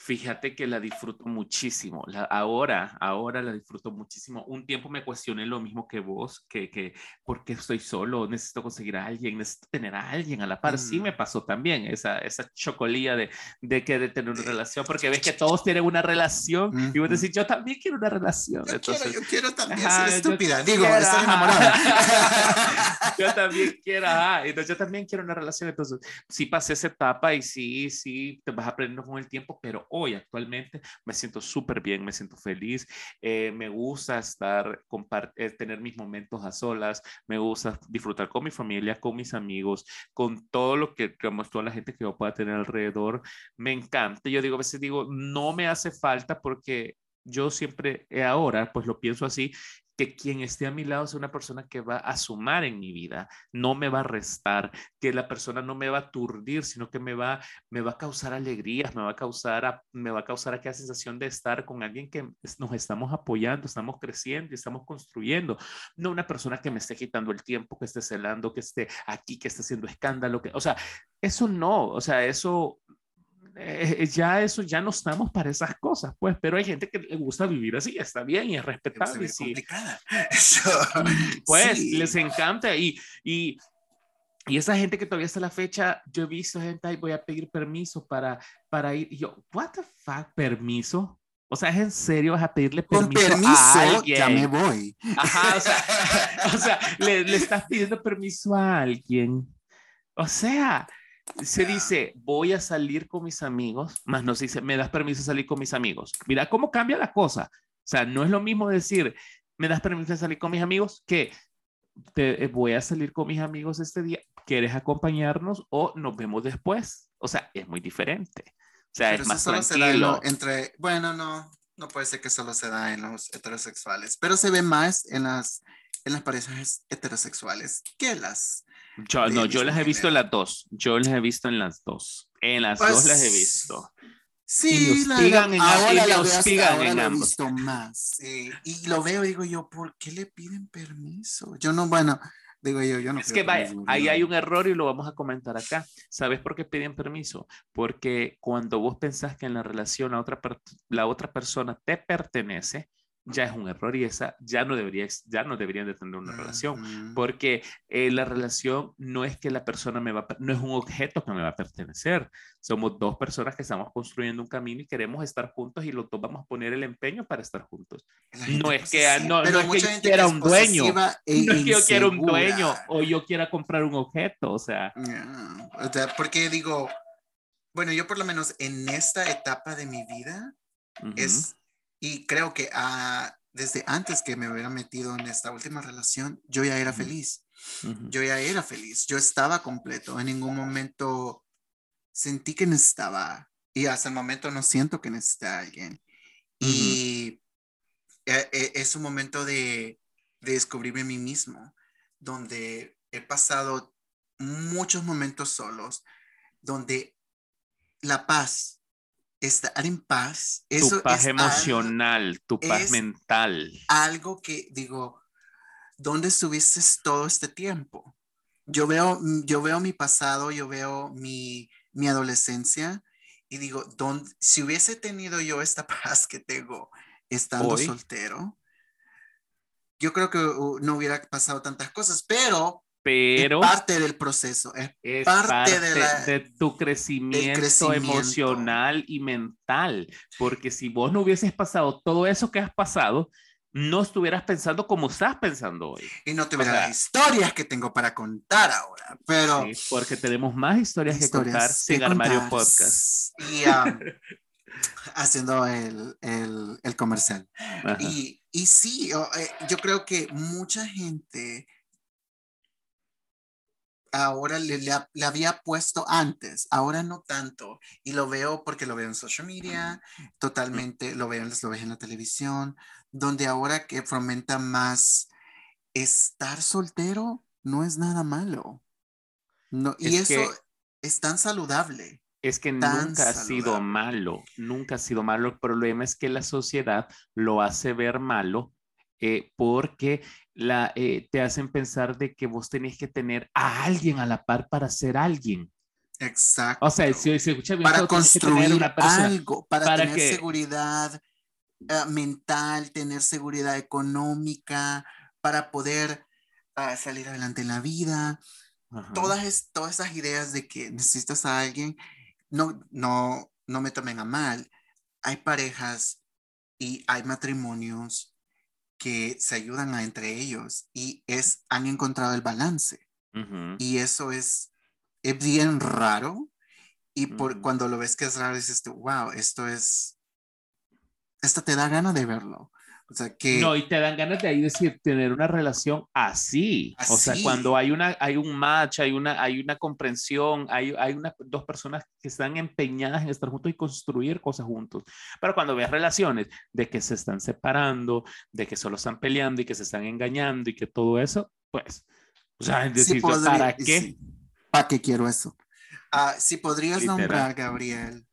Fíjate que la disfruto muchísimo. La, ahora, ahora la disfruto muchísimo. Un tiempo me cuestioné lo mismo que vos, que, que ¿por qué estoy solo? Necesito conseguir a alguien, necesito tener a alguien a la par. Sí me pasó también esa, esa chocolía de, de que de tener una relación, porque ves que todos tienen una relación y vos decís, yo también quiero una relación. Yo, Entonces, quiero, yo quiero también ser estúpida. Digo, estoy enamorada. yo también quiero, entonces yo también quiero una relación. Entonces, sí pasé esa etapa y sí, sí, te vas aprendiendo con el tiempo, pero hoy actualmente me siento súper bien, me siento feliz, eh, me gusta estar, eh, tener mis momentos a solas, me gusta disfrutar con mi familia, con mis amigos, con todo lo que, como toda la gente que yo pueda tener alrededor, me encanta. Yo digo, a veces digo, no me hace falta porque yo siempre eh, ahora, pues lo pienso así, que quien esté a mi lado sea una persona que va a sumar en mi vida, no me va a restar, que la persona no me va a aturdir, sino que me va, me va a causar alegrías, me va a causar, me va a causar aquella sensación de estar con alguien que nos estamos apoyando, estamos creciendo estamos construyendo, no una persona que me esté quitando el tiempo, que esté celando, que esté aquí, que esté haciendo escándalo, que, o sea, eso no, o sea, eso eh, ya eso, ya no estamos para esas cosas, pues, pero hay gente que le gusta vivir así, está bien y es respetable. Es sí. pues les encanta y, y, y esa gente que todavía está a la fecha, yo he visto gente ahí, voy a pedir permiso para, para ir, y yo, what the fuck, permiso. O sea, ¿es en serio vas a pedirle permiso, Con permiso a alguien? ya me voy. Ajá, o sea, o sea le, le estás pidiendo permiso a alguien. O sea, se dice, voy a salir con mis amigos, más no se dice, me das permiso de salir con mis amigos. Mira cómo cambia la cosa. O sea, no es lo mismo decir, me das permiso de salir con mis amigos que te, eh, voy a salir con mis amigos este día, ¿quieres acompañarnos o nos vemos después? O sea, es muy diferente. O sea, es más tranquilo. entre, bueno, no, no puede ser que solo se da en los heterosexuales, pero se ve más en las, en las parejas heterosexuales que las yo, no, yo las he visto en las dos. Yo las he visto en las dos. En las dos las he pues, visto. Sí, la, en, ahora la he visto más. y lo veo y digo yo, ¿por qué le piden permiso? Yo no, bueno, digo yo, yo no. Es que vaya, ahí hay un error y lo vamos a comentar acá. ¿Sabes por qué piden permiso? Porque cuando vos pensás que en la relación la otra, la otra persona te pertenece, ya es un error y esa ya no debería, ya no deberían de tener una relación, porque eh, la relación no es que la persona me va, no es un objeto que me va a pertenecer, somos dos personas que estamos construyendo un camino y queremos estar juntos y los dos vamos a poner el empeño para estar juntos. No es que, no, no es que yo quiera un dueño, no es que yo quiera un dueño o yo quiera comprar un objeto, o sea. o sea, porque digo, bueno, yo por lo menos en esta etapa de mi vida es, y creo que ah, desde antes que me hubiera metido en esta última relación, yo ya era feliz. Yo ya era feliz, yo estaba completo, en ningún momento sentí que necesitaba, y hasta el momento no siento que necesita a alguien. Y e, e, es un momento de, de descubrirme a mí mismo, donde he pasado muchos momentos solos, donde la paz, estar en paz. Eso tu paz emocional, tu paz mental. Algo que digo, ¿dónde estuviste todo este tiempo? Yo veo, yo veo mi pasado, yo veo mi, mi adolescencia y digo, ¿dónde, si hubiese tenido yo esta paz que tengo estando soltero, yo creo que uh, no hubiera pasado tantas cosas, pero pero es parte del proceso, es, parte, de, tu crecimiento, emocional y mental, porque si vos no hubieses pasado todo eso que has pasado, no estuvieras pensando como estás pensando hoy. Y no tuvieras las historias que tengo para contar ahora, pero... porque tenemos más historias, que contar sin Armario Podcast. Y um, haciendo el, el, comercial. Y, y, sí, eh, yo creo que mucha gente ahora le, le, había puesto antes, ahora no tanto. Y lo veo porque lo veo en social media, totalmente, lo veo, lo veo en la televisión, donde ahora que fomenta más estar soltero no es nada malo. No, y eso es tan saludable. Es que nunca ha sido malo, nunca ha sido malo. El problema es que la sociedad lo hace ver malo eh, porque la, eh, te hacen pensar de que vos tenés que tener a alguien a la par para ser alguien. Exacto. O sea, si, si escucha bien, para construir una algo, para, tener seguridad eh, mental, tener seguridad económica, para poder ah, salir adelante en la vida. Todas, todas esas ideas de que necesitas a alguien, no, no, no me tomen a mal. Hay parejas y hay matrimonios que se ayudan a entre ellos y es, han encontrado el balance. Y eso es, es bien raro. Y por, cuando lo ves que es raro, dices tú, wow, esto es, esto te da ganas de verlo. O sea, que... No, y te dan ganas de ahí decir, tener una relación así. O sea, cuando hay, una, hay un match, hay una, hay una comprensión, hay, hay una, dos personas que están empeñadas en estar juntos y construir cosas juntos. Pero cuando ves relaciones de que se están separando, de que solo están peleando y que se están engañando y que todo eso, pues, o sea, decir, ¿para qué? ¿Para qué quiero eso? Ah, si podrías nombrar, Gabriel,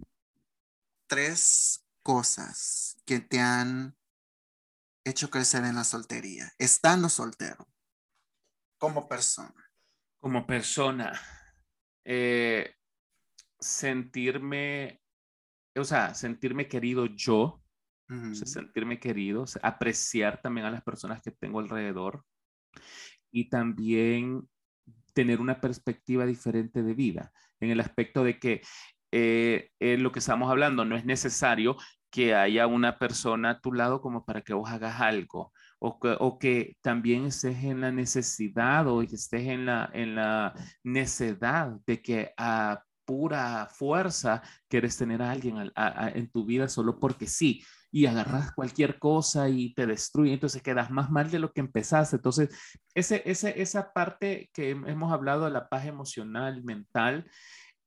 tres cosas que te han hecho crecer en la soltería, estando soltero, como persona? Como persona, eh, sentirme, o sea, sentirme querido yo, sentirme querido, apreciar también a las personas que tengo alrededor y también tener una perspectiva diferente de vida, en el aspecto de que eh, lo que estamos hablando no es necesario que haya una persona a tu lado como para que vos hagas algo o que, o que también estés en la necesidad o estés en la, en la necedad de que a pura fuerza quieres tener a alguien en tu vida solo porque sí y agarras cualquier cosa y te destruye, entonces quedas más mal de lo que empezaste. Entonces, ese, ese, esa parte que hemos hablado de la paz emocional, mental,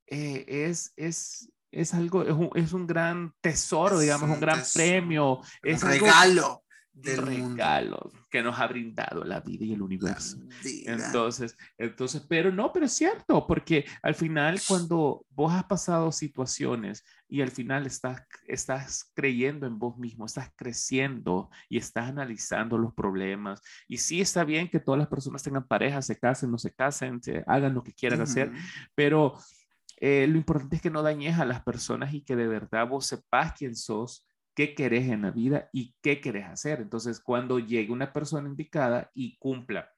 eh, es, es, es algo, es un, es un gran tesoro, digamos, un, gran premio. Es un regalo. del regalo que nos ha brindado la vida y el universo. Entonces, entonces, pero no, pero es cierto, porque al final cuando vos has pasado situaciones y al final estás, estás creyendo en vos mismo, estás creciendo y estás analizando los problemas. Y sí está bien que todas las personas tengan pareja, se casen, no se casen, se hagan lo que quieran hacer, pero eh, lo importante es que no dañes a las personas y que de verdad vos sepas quién sos, qué querés en la vida y qué querés hacer. Entonces, cuando llegue una persona indicada y cumpla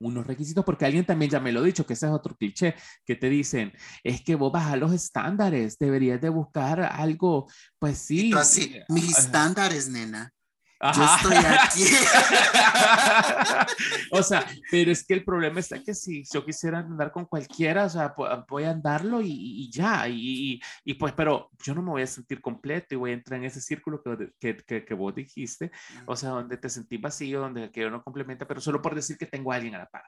unos requisitos, porque alguien también ya me lo ha dicho, que ese es otro cliché, que te dicen, es que vos a los estándares, deberías de buscar algo, pues sí. así, mis estándares, nena. Yo estoy aquí. o sea, pero es que el problema está que si yo quisiera andar con cualquiera, o sea, voy a andarlo y, ya, y, y, pues, pero yo no me voy a sentir completo y voy a entrar en ese círculo que, que, que, vos dijiste, o sea, donde te sentí vacío, donde que yo no complementa, pero solo por decir que tengo a alguien a la par.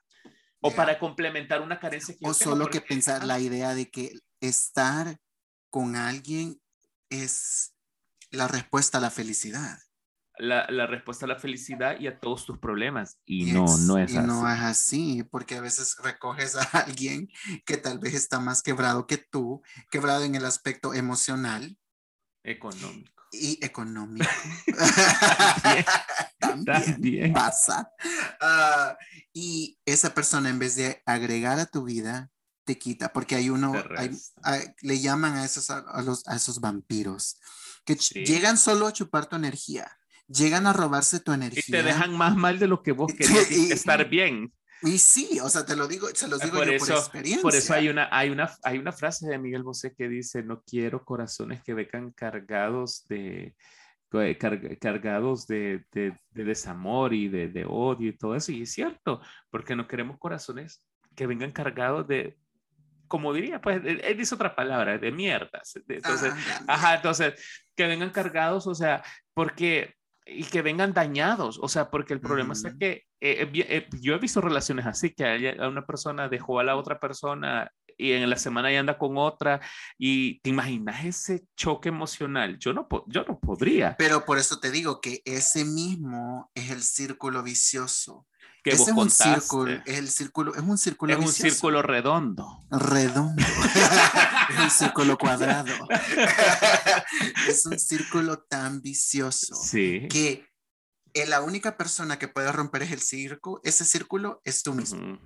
O para complementar una carencia que O solo que pensar la idea de que estar con alguien es la respuesta a la felicidad la, la, respuesta a la felicidad y a todos tus problemas. Y no, no es y así. No es así, porque a veces recoges a alguien que tal vez está más quebrado que tú, quebrado en el aspecto emocional. Económico. Y económico. también, también, pasa. Ah, y esa persona en vez de agregar a tu vida, te quita, porque hay uno, le llaman a esos, a, los, a esos vampiros, que llegan solo a chupar tu energía llegan a robarse tu energía. Y te dejan más mal de lo que vos querías estar bien. Y sí, o sea, te lo digo, se los digo por yo eso, por experiencia. Por eso hay una, hay, una, hay una frase de Miguel Bosé que dice, no quiero corazones que vengan cargados de, cargados de, de, desamor y de, de, odio y todo eso. Y es cierto, porque no queremos corazones que vengan cargados de, como diría, pues él, dice otra palabra, de mierdas. Entonces, ah, ajá, entonces, que vengan cargados, o sea, porque y que vengan dañados, o sea, porque el problema es que eh, eh, yo he visto relaciones así, que una persona dejó a la otra persona y en la semana ya anda con otra y te imaginas ese choque emocional, yo no, yo no podría. Pero por eso te digo que ese mismo es el círculo vicioso que es un círculo, es el círculo, es un círculo. Es un círculo redondo. Redondo. es un círculo cuadrado. es un círculo tan vicioso sí. que la única persona que puede romper es el círculo, ese círculo es tú mismo.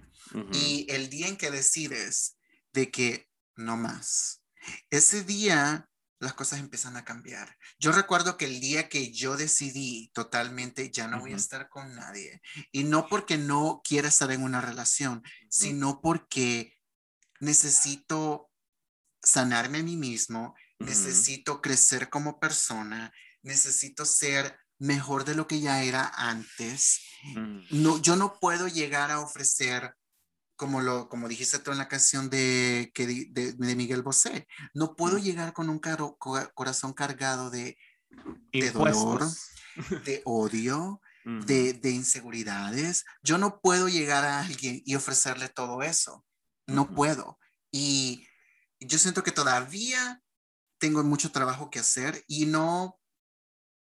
Y el día en que decides de que no más, ese día las cosas empiezan a cambiar. Yo recuerdo que el día que yo decidí totalmente ya no voy a estar con nadie, y no porque no quiera estar en una relación, sino porque necesito sanarme a mí mismo, necesito crecer como persona, necesito ser mejor de lo que ya era antes. No, yo no puedo llegar a ofrecer como lo como dijiste tú en la canción de, que, de, Miguel Bosé, no puedo llegar con un corazón cargado de, de dolor, de odio, de, de, inseguridades. Yo no puedo llegar a alguien y ofrecerle todo eso. No puedo. Y yo siento que todavía tengo mucho trabajo que hacer y no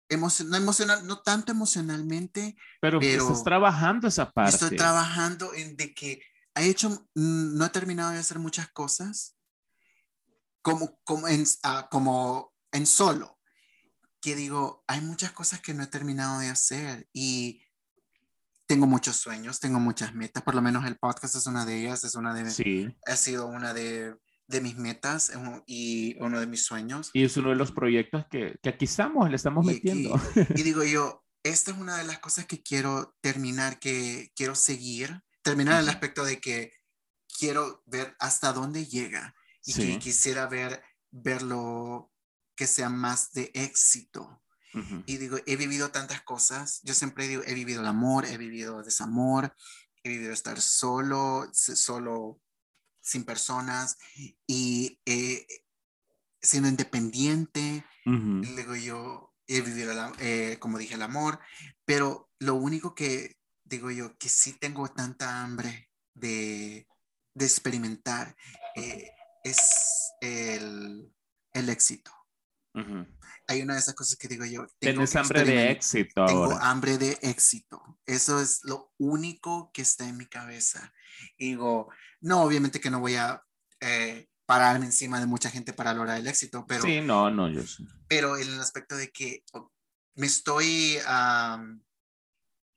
emocional, no tanto emocionalmente, pero, pero estás trabajando esa parte. Estoy trabajando en de que he hecho, mm, no he terminado de hacer muchas cosas como, como, en, ah, como en solo, que digo, hay muchas cosas que no he terminado de hacer y tengo muchos sueños, tengo muchas metas, por lo menos el podcast es una de ellas, es una de, sí. ha sido una de, de mis metas y uno de mis sueños. Y es uno de los proyectos que, que aquí estamos, le estamos metiendo. y digo yo, esta es una de las cosas que quiero terminar, que quiero seguir terminar el aspecto de que quiero ver hasta dónde llega y que quisiera ver verlo que sea más de éxito. Y digo, he vivido tantas cosas. Yo siempre digo, he vivido el amor, he vivido desamor, he vivido estar solo, solo sin personas y eh, siendo independiente. Digo, yo he vivido, eh, como dije, el amor, pero lo único que digo yo, que sí tengo tanta hambre de, de experimentar, eh, es el, el éxito. Hay una de esas cosas que digo yo. Tienes hambre de éxito. Tengo hambre de éxito. Eso es lo único que está en mi cabeza. digo, no, obviamente que no voy a eh, pararme encima de mucha gente para lograr el éxito, pero... Sí, no, no, yo sé. Pero en el aspecto de que me estoy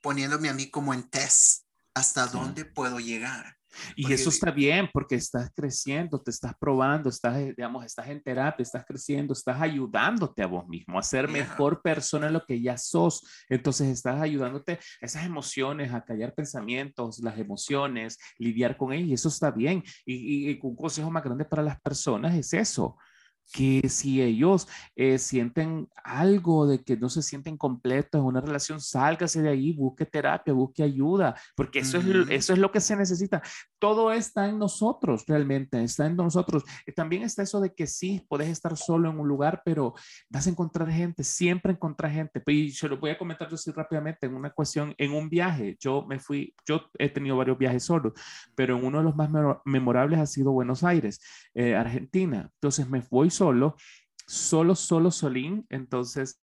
poniéndome a mí como en test hasta dónde puedo llegar. Y eso está bien porque estás creciendo, te estás probando, estás, eh, digamos, estás en terapia, estás creciendo, estás ayudándote a vos mismo a ser mejor persona en lo que ya sos. Entonces estás ayudándote a esas emociones, a callar pensamientos, las emociones, lidiar con ellas y eso está bien. Y, y un consejo más grande para las personas es eso, que si ellos eh, sienten algo de que no se sienten completos en una relación, sálgase de ahí, busque terapia, busque ayuda, porque eso, es, eso es lo que se necesita. Todo está en nosotros realmente, está en nosotros. también está eso de que sí, puedes estar solo en un lugar, pero vas a encontrar gente, siempre encontrar gente. Y se lo voy a comentar así rápidamente en una cuestión, en un viaje, yo me fui, yo he tenido varios viajes solos, pero uno de los más memorables ha sido Buenos Aires, eh, Argentina. Entonces me fui solo, solo, solo, solín. Entonces,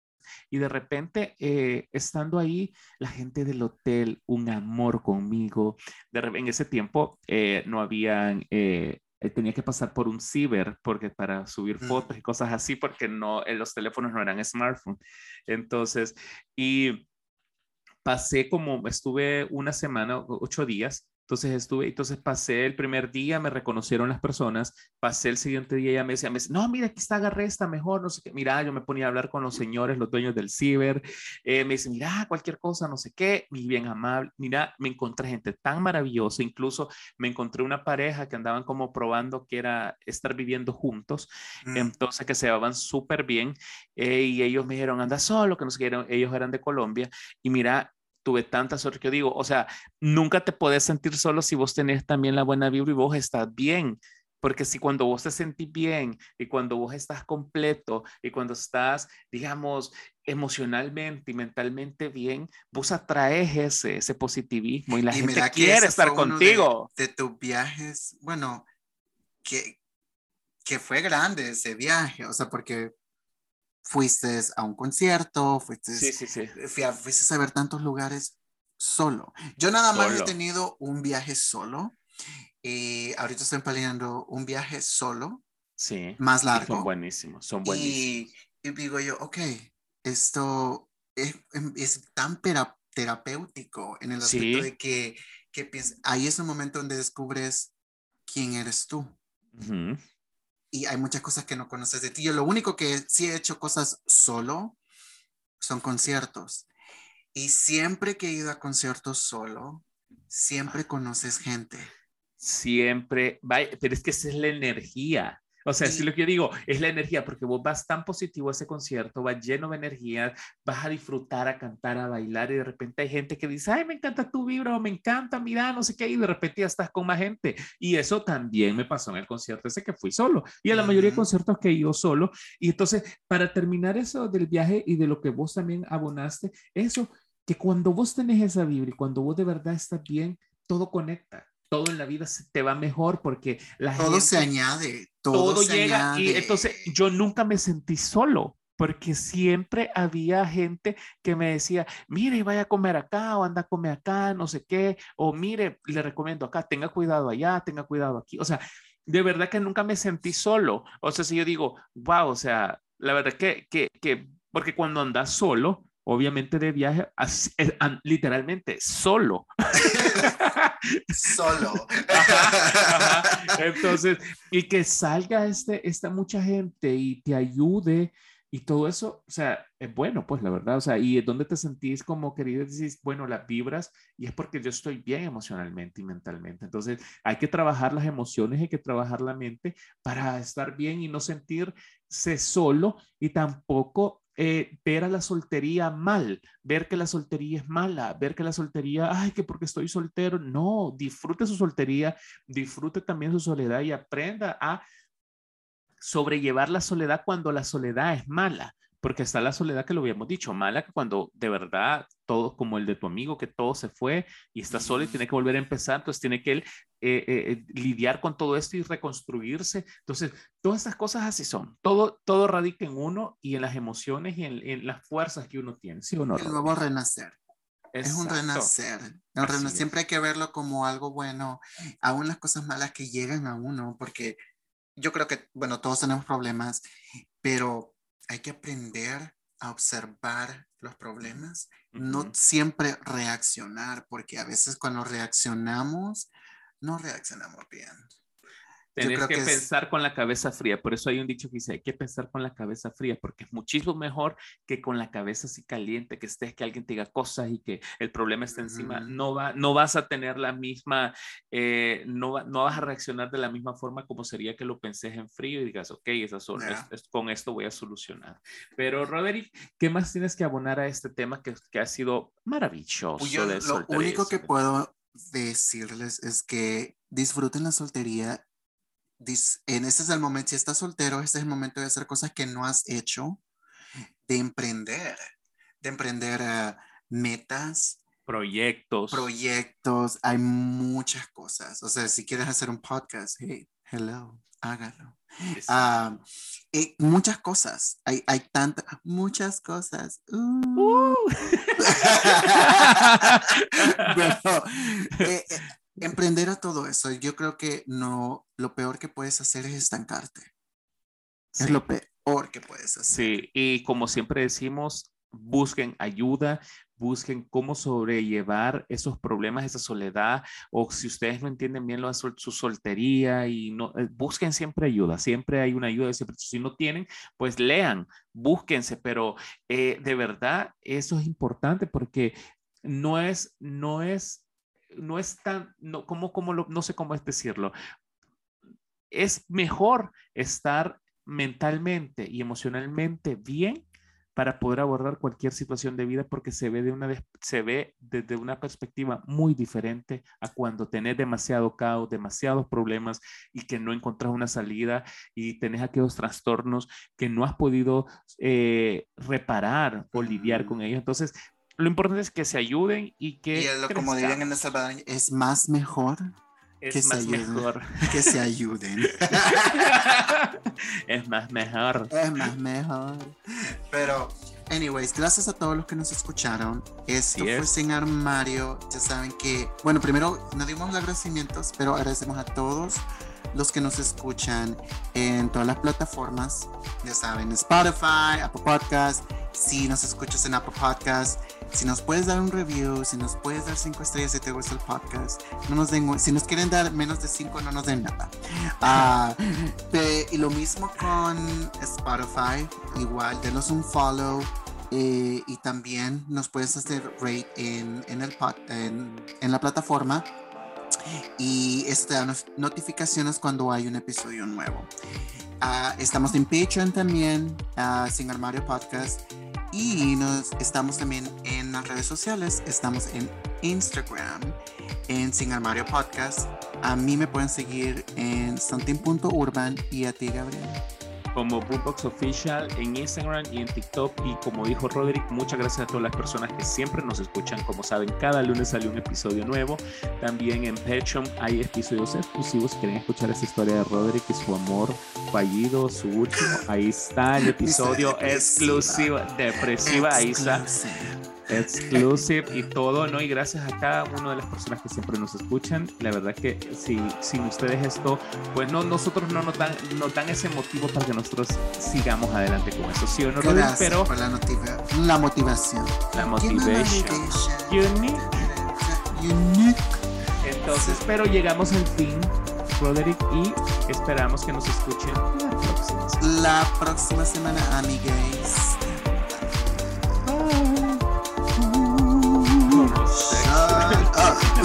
y de repente, eh, estando ahí, la gente del hotel, un amor conmigo. De en ese tiempo eh, no habían, eh, tenía que pasar por un ciber porque para subir fotos y cosas así, porque no, los teléfonos no eran smartphone. Entonces, y pasé como, estuve una semana, ocho días entonces estuve, entonces pasé el primer día, me reconocieron las personas, pasé el siguiente día, ya me decía, me no, mira, aquí está agarré, está mejor, no sé qué, mira, yo me ponía a hablar con los señores, los dueños del ciber, eh, me dice, mira, cualquier cosa, no sé qué, y bien amable, mira, me encontré gente tan maravillosa, incluso me encontré una pareja que andaban como probando que era estar viviendo juntos, mm. entonces que se llevaban súper bien, eh, y ellos me dijeron, anda solo, que no sé qué, ellos eran de Colombia, y mira, tuve tanta suerte que yo digo, o sea, nunca te puedes sentir solo si vos tenés también la buena vibra y vos estás bien. Porque si cuando vos te sentís bien y cuando vos estás completo y cuando estás, digamos, emocionalmente y mentalmente bien, vos atraes ese, ese positivismo y la gente quiere estar contigo. De, de tus viajes, bueno, que, que fue grande ese viaje, o sea, porque fuiste a un concierto, fuiste, fuiste a ver tantos lugares solo. Yo nada más he tenido un viaje solo y ahorita estoy planeando un viaje solo. Sí. Más largo. Son buenísimos, son buenísimos. Y, digo yo, ok, esto es, es tan terapéutico en el aspecto de que, que ahí es un momento donde descubres quién eres tú y hay muchas cosas que no conoces de ti. Yo lo único que sí he hecho cosas solo son conciertos. Y siempre que he ido a conciertos solo, siempre conoces gente. Siempre, pero es que esa es la energía. O sea, sí. lo que yo digo es la energía, porque vos vas tan positivo a ese concierto, vas lleno de energía, vas a disfrutar, a cantar, a bailar, y de repente hay gente que dice, ay, me encanta tu vibra, me encanta, mira, no sé qué, y de repente ya estás con más gente. Y eso también me pasó en el concierto ese que fui solo, y a la mayoría de conciertos que he ido solo. Y entonces, para terminar eso del viaje y de lo que vos también abonaste, eso, que cuando vos tenés esa vibra y cuando vos de verdad estás bien, todo conecta todo en la vida se te va mejor porque la todo se añade, todo, llega y entonces yo nunca me sentí solo porque siempre había gente que me decía, mire, vaya a comer acá o anda a comer acá, no sé qué, o mire, le recomiendo acá, tenga cuidado allá, tenga cuidado aquí. O sea, de verdad que nunca me sentí solo. O sea, si yo digo, wow, o sea, la verdad que, que, que porque cuando andas solo, obviamente de viaje, literalmente solo. solo. Entonces, y que salga este, esta mucha gente y te ayude y todo eso, o sea, es bueno, pues la verdad, o sea, y es donde te sentís como querido, decís, bueno, las vibras, y es porque yo estoy bien emocionalmente y mentalmente. Entonces, hay que trabajar las emociones, hay que trabajar la mente para estar bien y no sentirse solo y tampoco eh, ver a la soltería mal, ver que la soltería es mala, ver que la soltería, ay, que porque estoy soltero, no, disfrute su soltería, disfrute también su soledad y aprenda a sobrellevar la soledad cuando la soledad es mala porque está la soledad que lo habíamos dicho, mala que cuando de verdad todo, como el de tu amigo, que todo se fue y está solo y tiene que volver a empezar, entonces tiene que él eh, eh, eh, lidiar con todo esto y reconstruirse. Entonces, todas estas cosas así son, todo, todo radica en uno y en las emociones y en, las fuerzas que uno tiene, ¿sí o no? El nuevo renacer. Es un renacer. Siempre hay que verlo como algo bueno, aún las cosas malas que llegan a uno, porque yo creo que, bueno, todos tenemos problemas, pero hay que aprender a observar los problemas, no siempre reaccionar, porque a veces cuando reaccionamos no reaccionamos bien. Tienes que, pensar con la cabeza fría. Por eso hay un dicho que dice, hay que pensar con la cabeza fría, porque es muchísimo mejor que con la cabeza así caliente, que estés, que alguien te diga cosas y que el problema esté encima. No, va, no vas a tener la misma, eh, no, no vas a reaccionar de la misma forma como sería que lo penses en frío y digas, ok, esa con esto voy a solucionar. Pero Roderick, ¿qué más tienes que abonar a este tema que, que ha sido maravilloso? Pues lo único que puedo decirles es que disfruten la soltería en este es el momento, si estás soltero, este es el momento de hacer cosas que no has hecho, de emprender, de emprender eh, metas. Proyectos. Proyectos, hay muchas cosas. O sea, si quieres hacer un podcast, hey, hello, hágalo. Eh, muchas cosas, hay, hay tantas, muchas cosas. Uh. uh. Eh, emprender a todo eso, yo creo que no, lo peor que puedes hacer es estancarte. Es lo peor que puedes hacer. Sí, y como siempre decimos, busquen ayuda, busquen cómo sobrellevar esos problemas, esa soledad, o si ustedes no entienden bien lo de su soltería y no, eh, busquen siempre ayuda, siempre hay una ayuda, siempre, si no tienen, pues lean, búsquense, pero eh, de verdad eso es importante porque no es, no es no es tan, no, como, como no sé cómo es decirlo. Es mejor estar mentalmente y emocionalmente bien para poder abordar cualquier situación de vida porque se ve, de una, se ve desde una perspectiva muy diferente a cuando tenés demasiado caos, demasiados problemas y que no encontrás una salida y tenés aquellos trastornos que no has podido eh, reparar o lidiar con ellos. Entonces, lo importante es que se ayuden y que. Y como dirían en El Salvador, es más mejor es que más se mejor. Que se ayuden. es más mejor. Es más mejor. Pero, anyways, gracias a todos los que nos escucharon. Esto fue Sin Armario. Ya saben que, bueno, primero nos dimos los agradecimientos, pero agradecemos a todos los que nos escuchan en todas las plataformas. Ya saben, Spotify, Apple Podcast. Si nos escuchas en Apple Podcast, si nos puedes dar un review, si nos puedes dar cinco estrellas si te gusta el podcast, no nos den, si nos quieren dar menos de cinco, no nos den nada. Ah, y lo mismo con Spotify, igual, denos un follow. Eh, y también nos puedes hacer rate en, en, el en, en la plataforma y esto te da notificaciones cuando hay un episodio nuevo. Ah, estamos en Patreon también, uh, Sin Armario Podcast. Y nos, estamos también en las redes sociales. Estamos en Instagram, en Sin Armario Podcast. A mí me pueden seguir en santin.urban y a ti, Gabriel como Boombox Official en Instagram y en TikTok. Y como dijo Roderick, muchas gracias a todas las personas que siempre nos escuchan. Como saben, cada lunes sale un episodio nuevo. También en Patreon hay episodios exclusivos. Si quieren escuchar esta historia de Roderick y su amor fallido, su último, ahí está el episodio exclusivo, depresiva. Ahí está exclusive y todo, ¿no? Y gracias a cada una de las personas que siempre nos escuchan. La verdad que si sin ustedes esto, pues no, nosotros no nos dan, nos dan ese motivo para que nosotros sigamos adelante con eso, ¿sí o no, Pero la, la motivación. La motivación. Unique. Unique. Entonces, pero llegamos al fin, Roderick, y esperamos que nos escuchen la próxima semana. La próxima semana, amigues. up.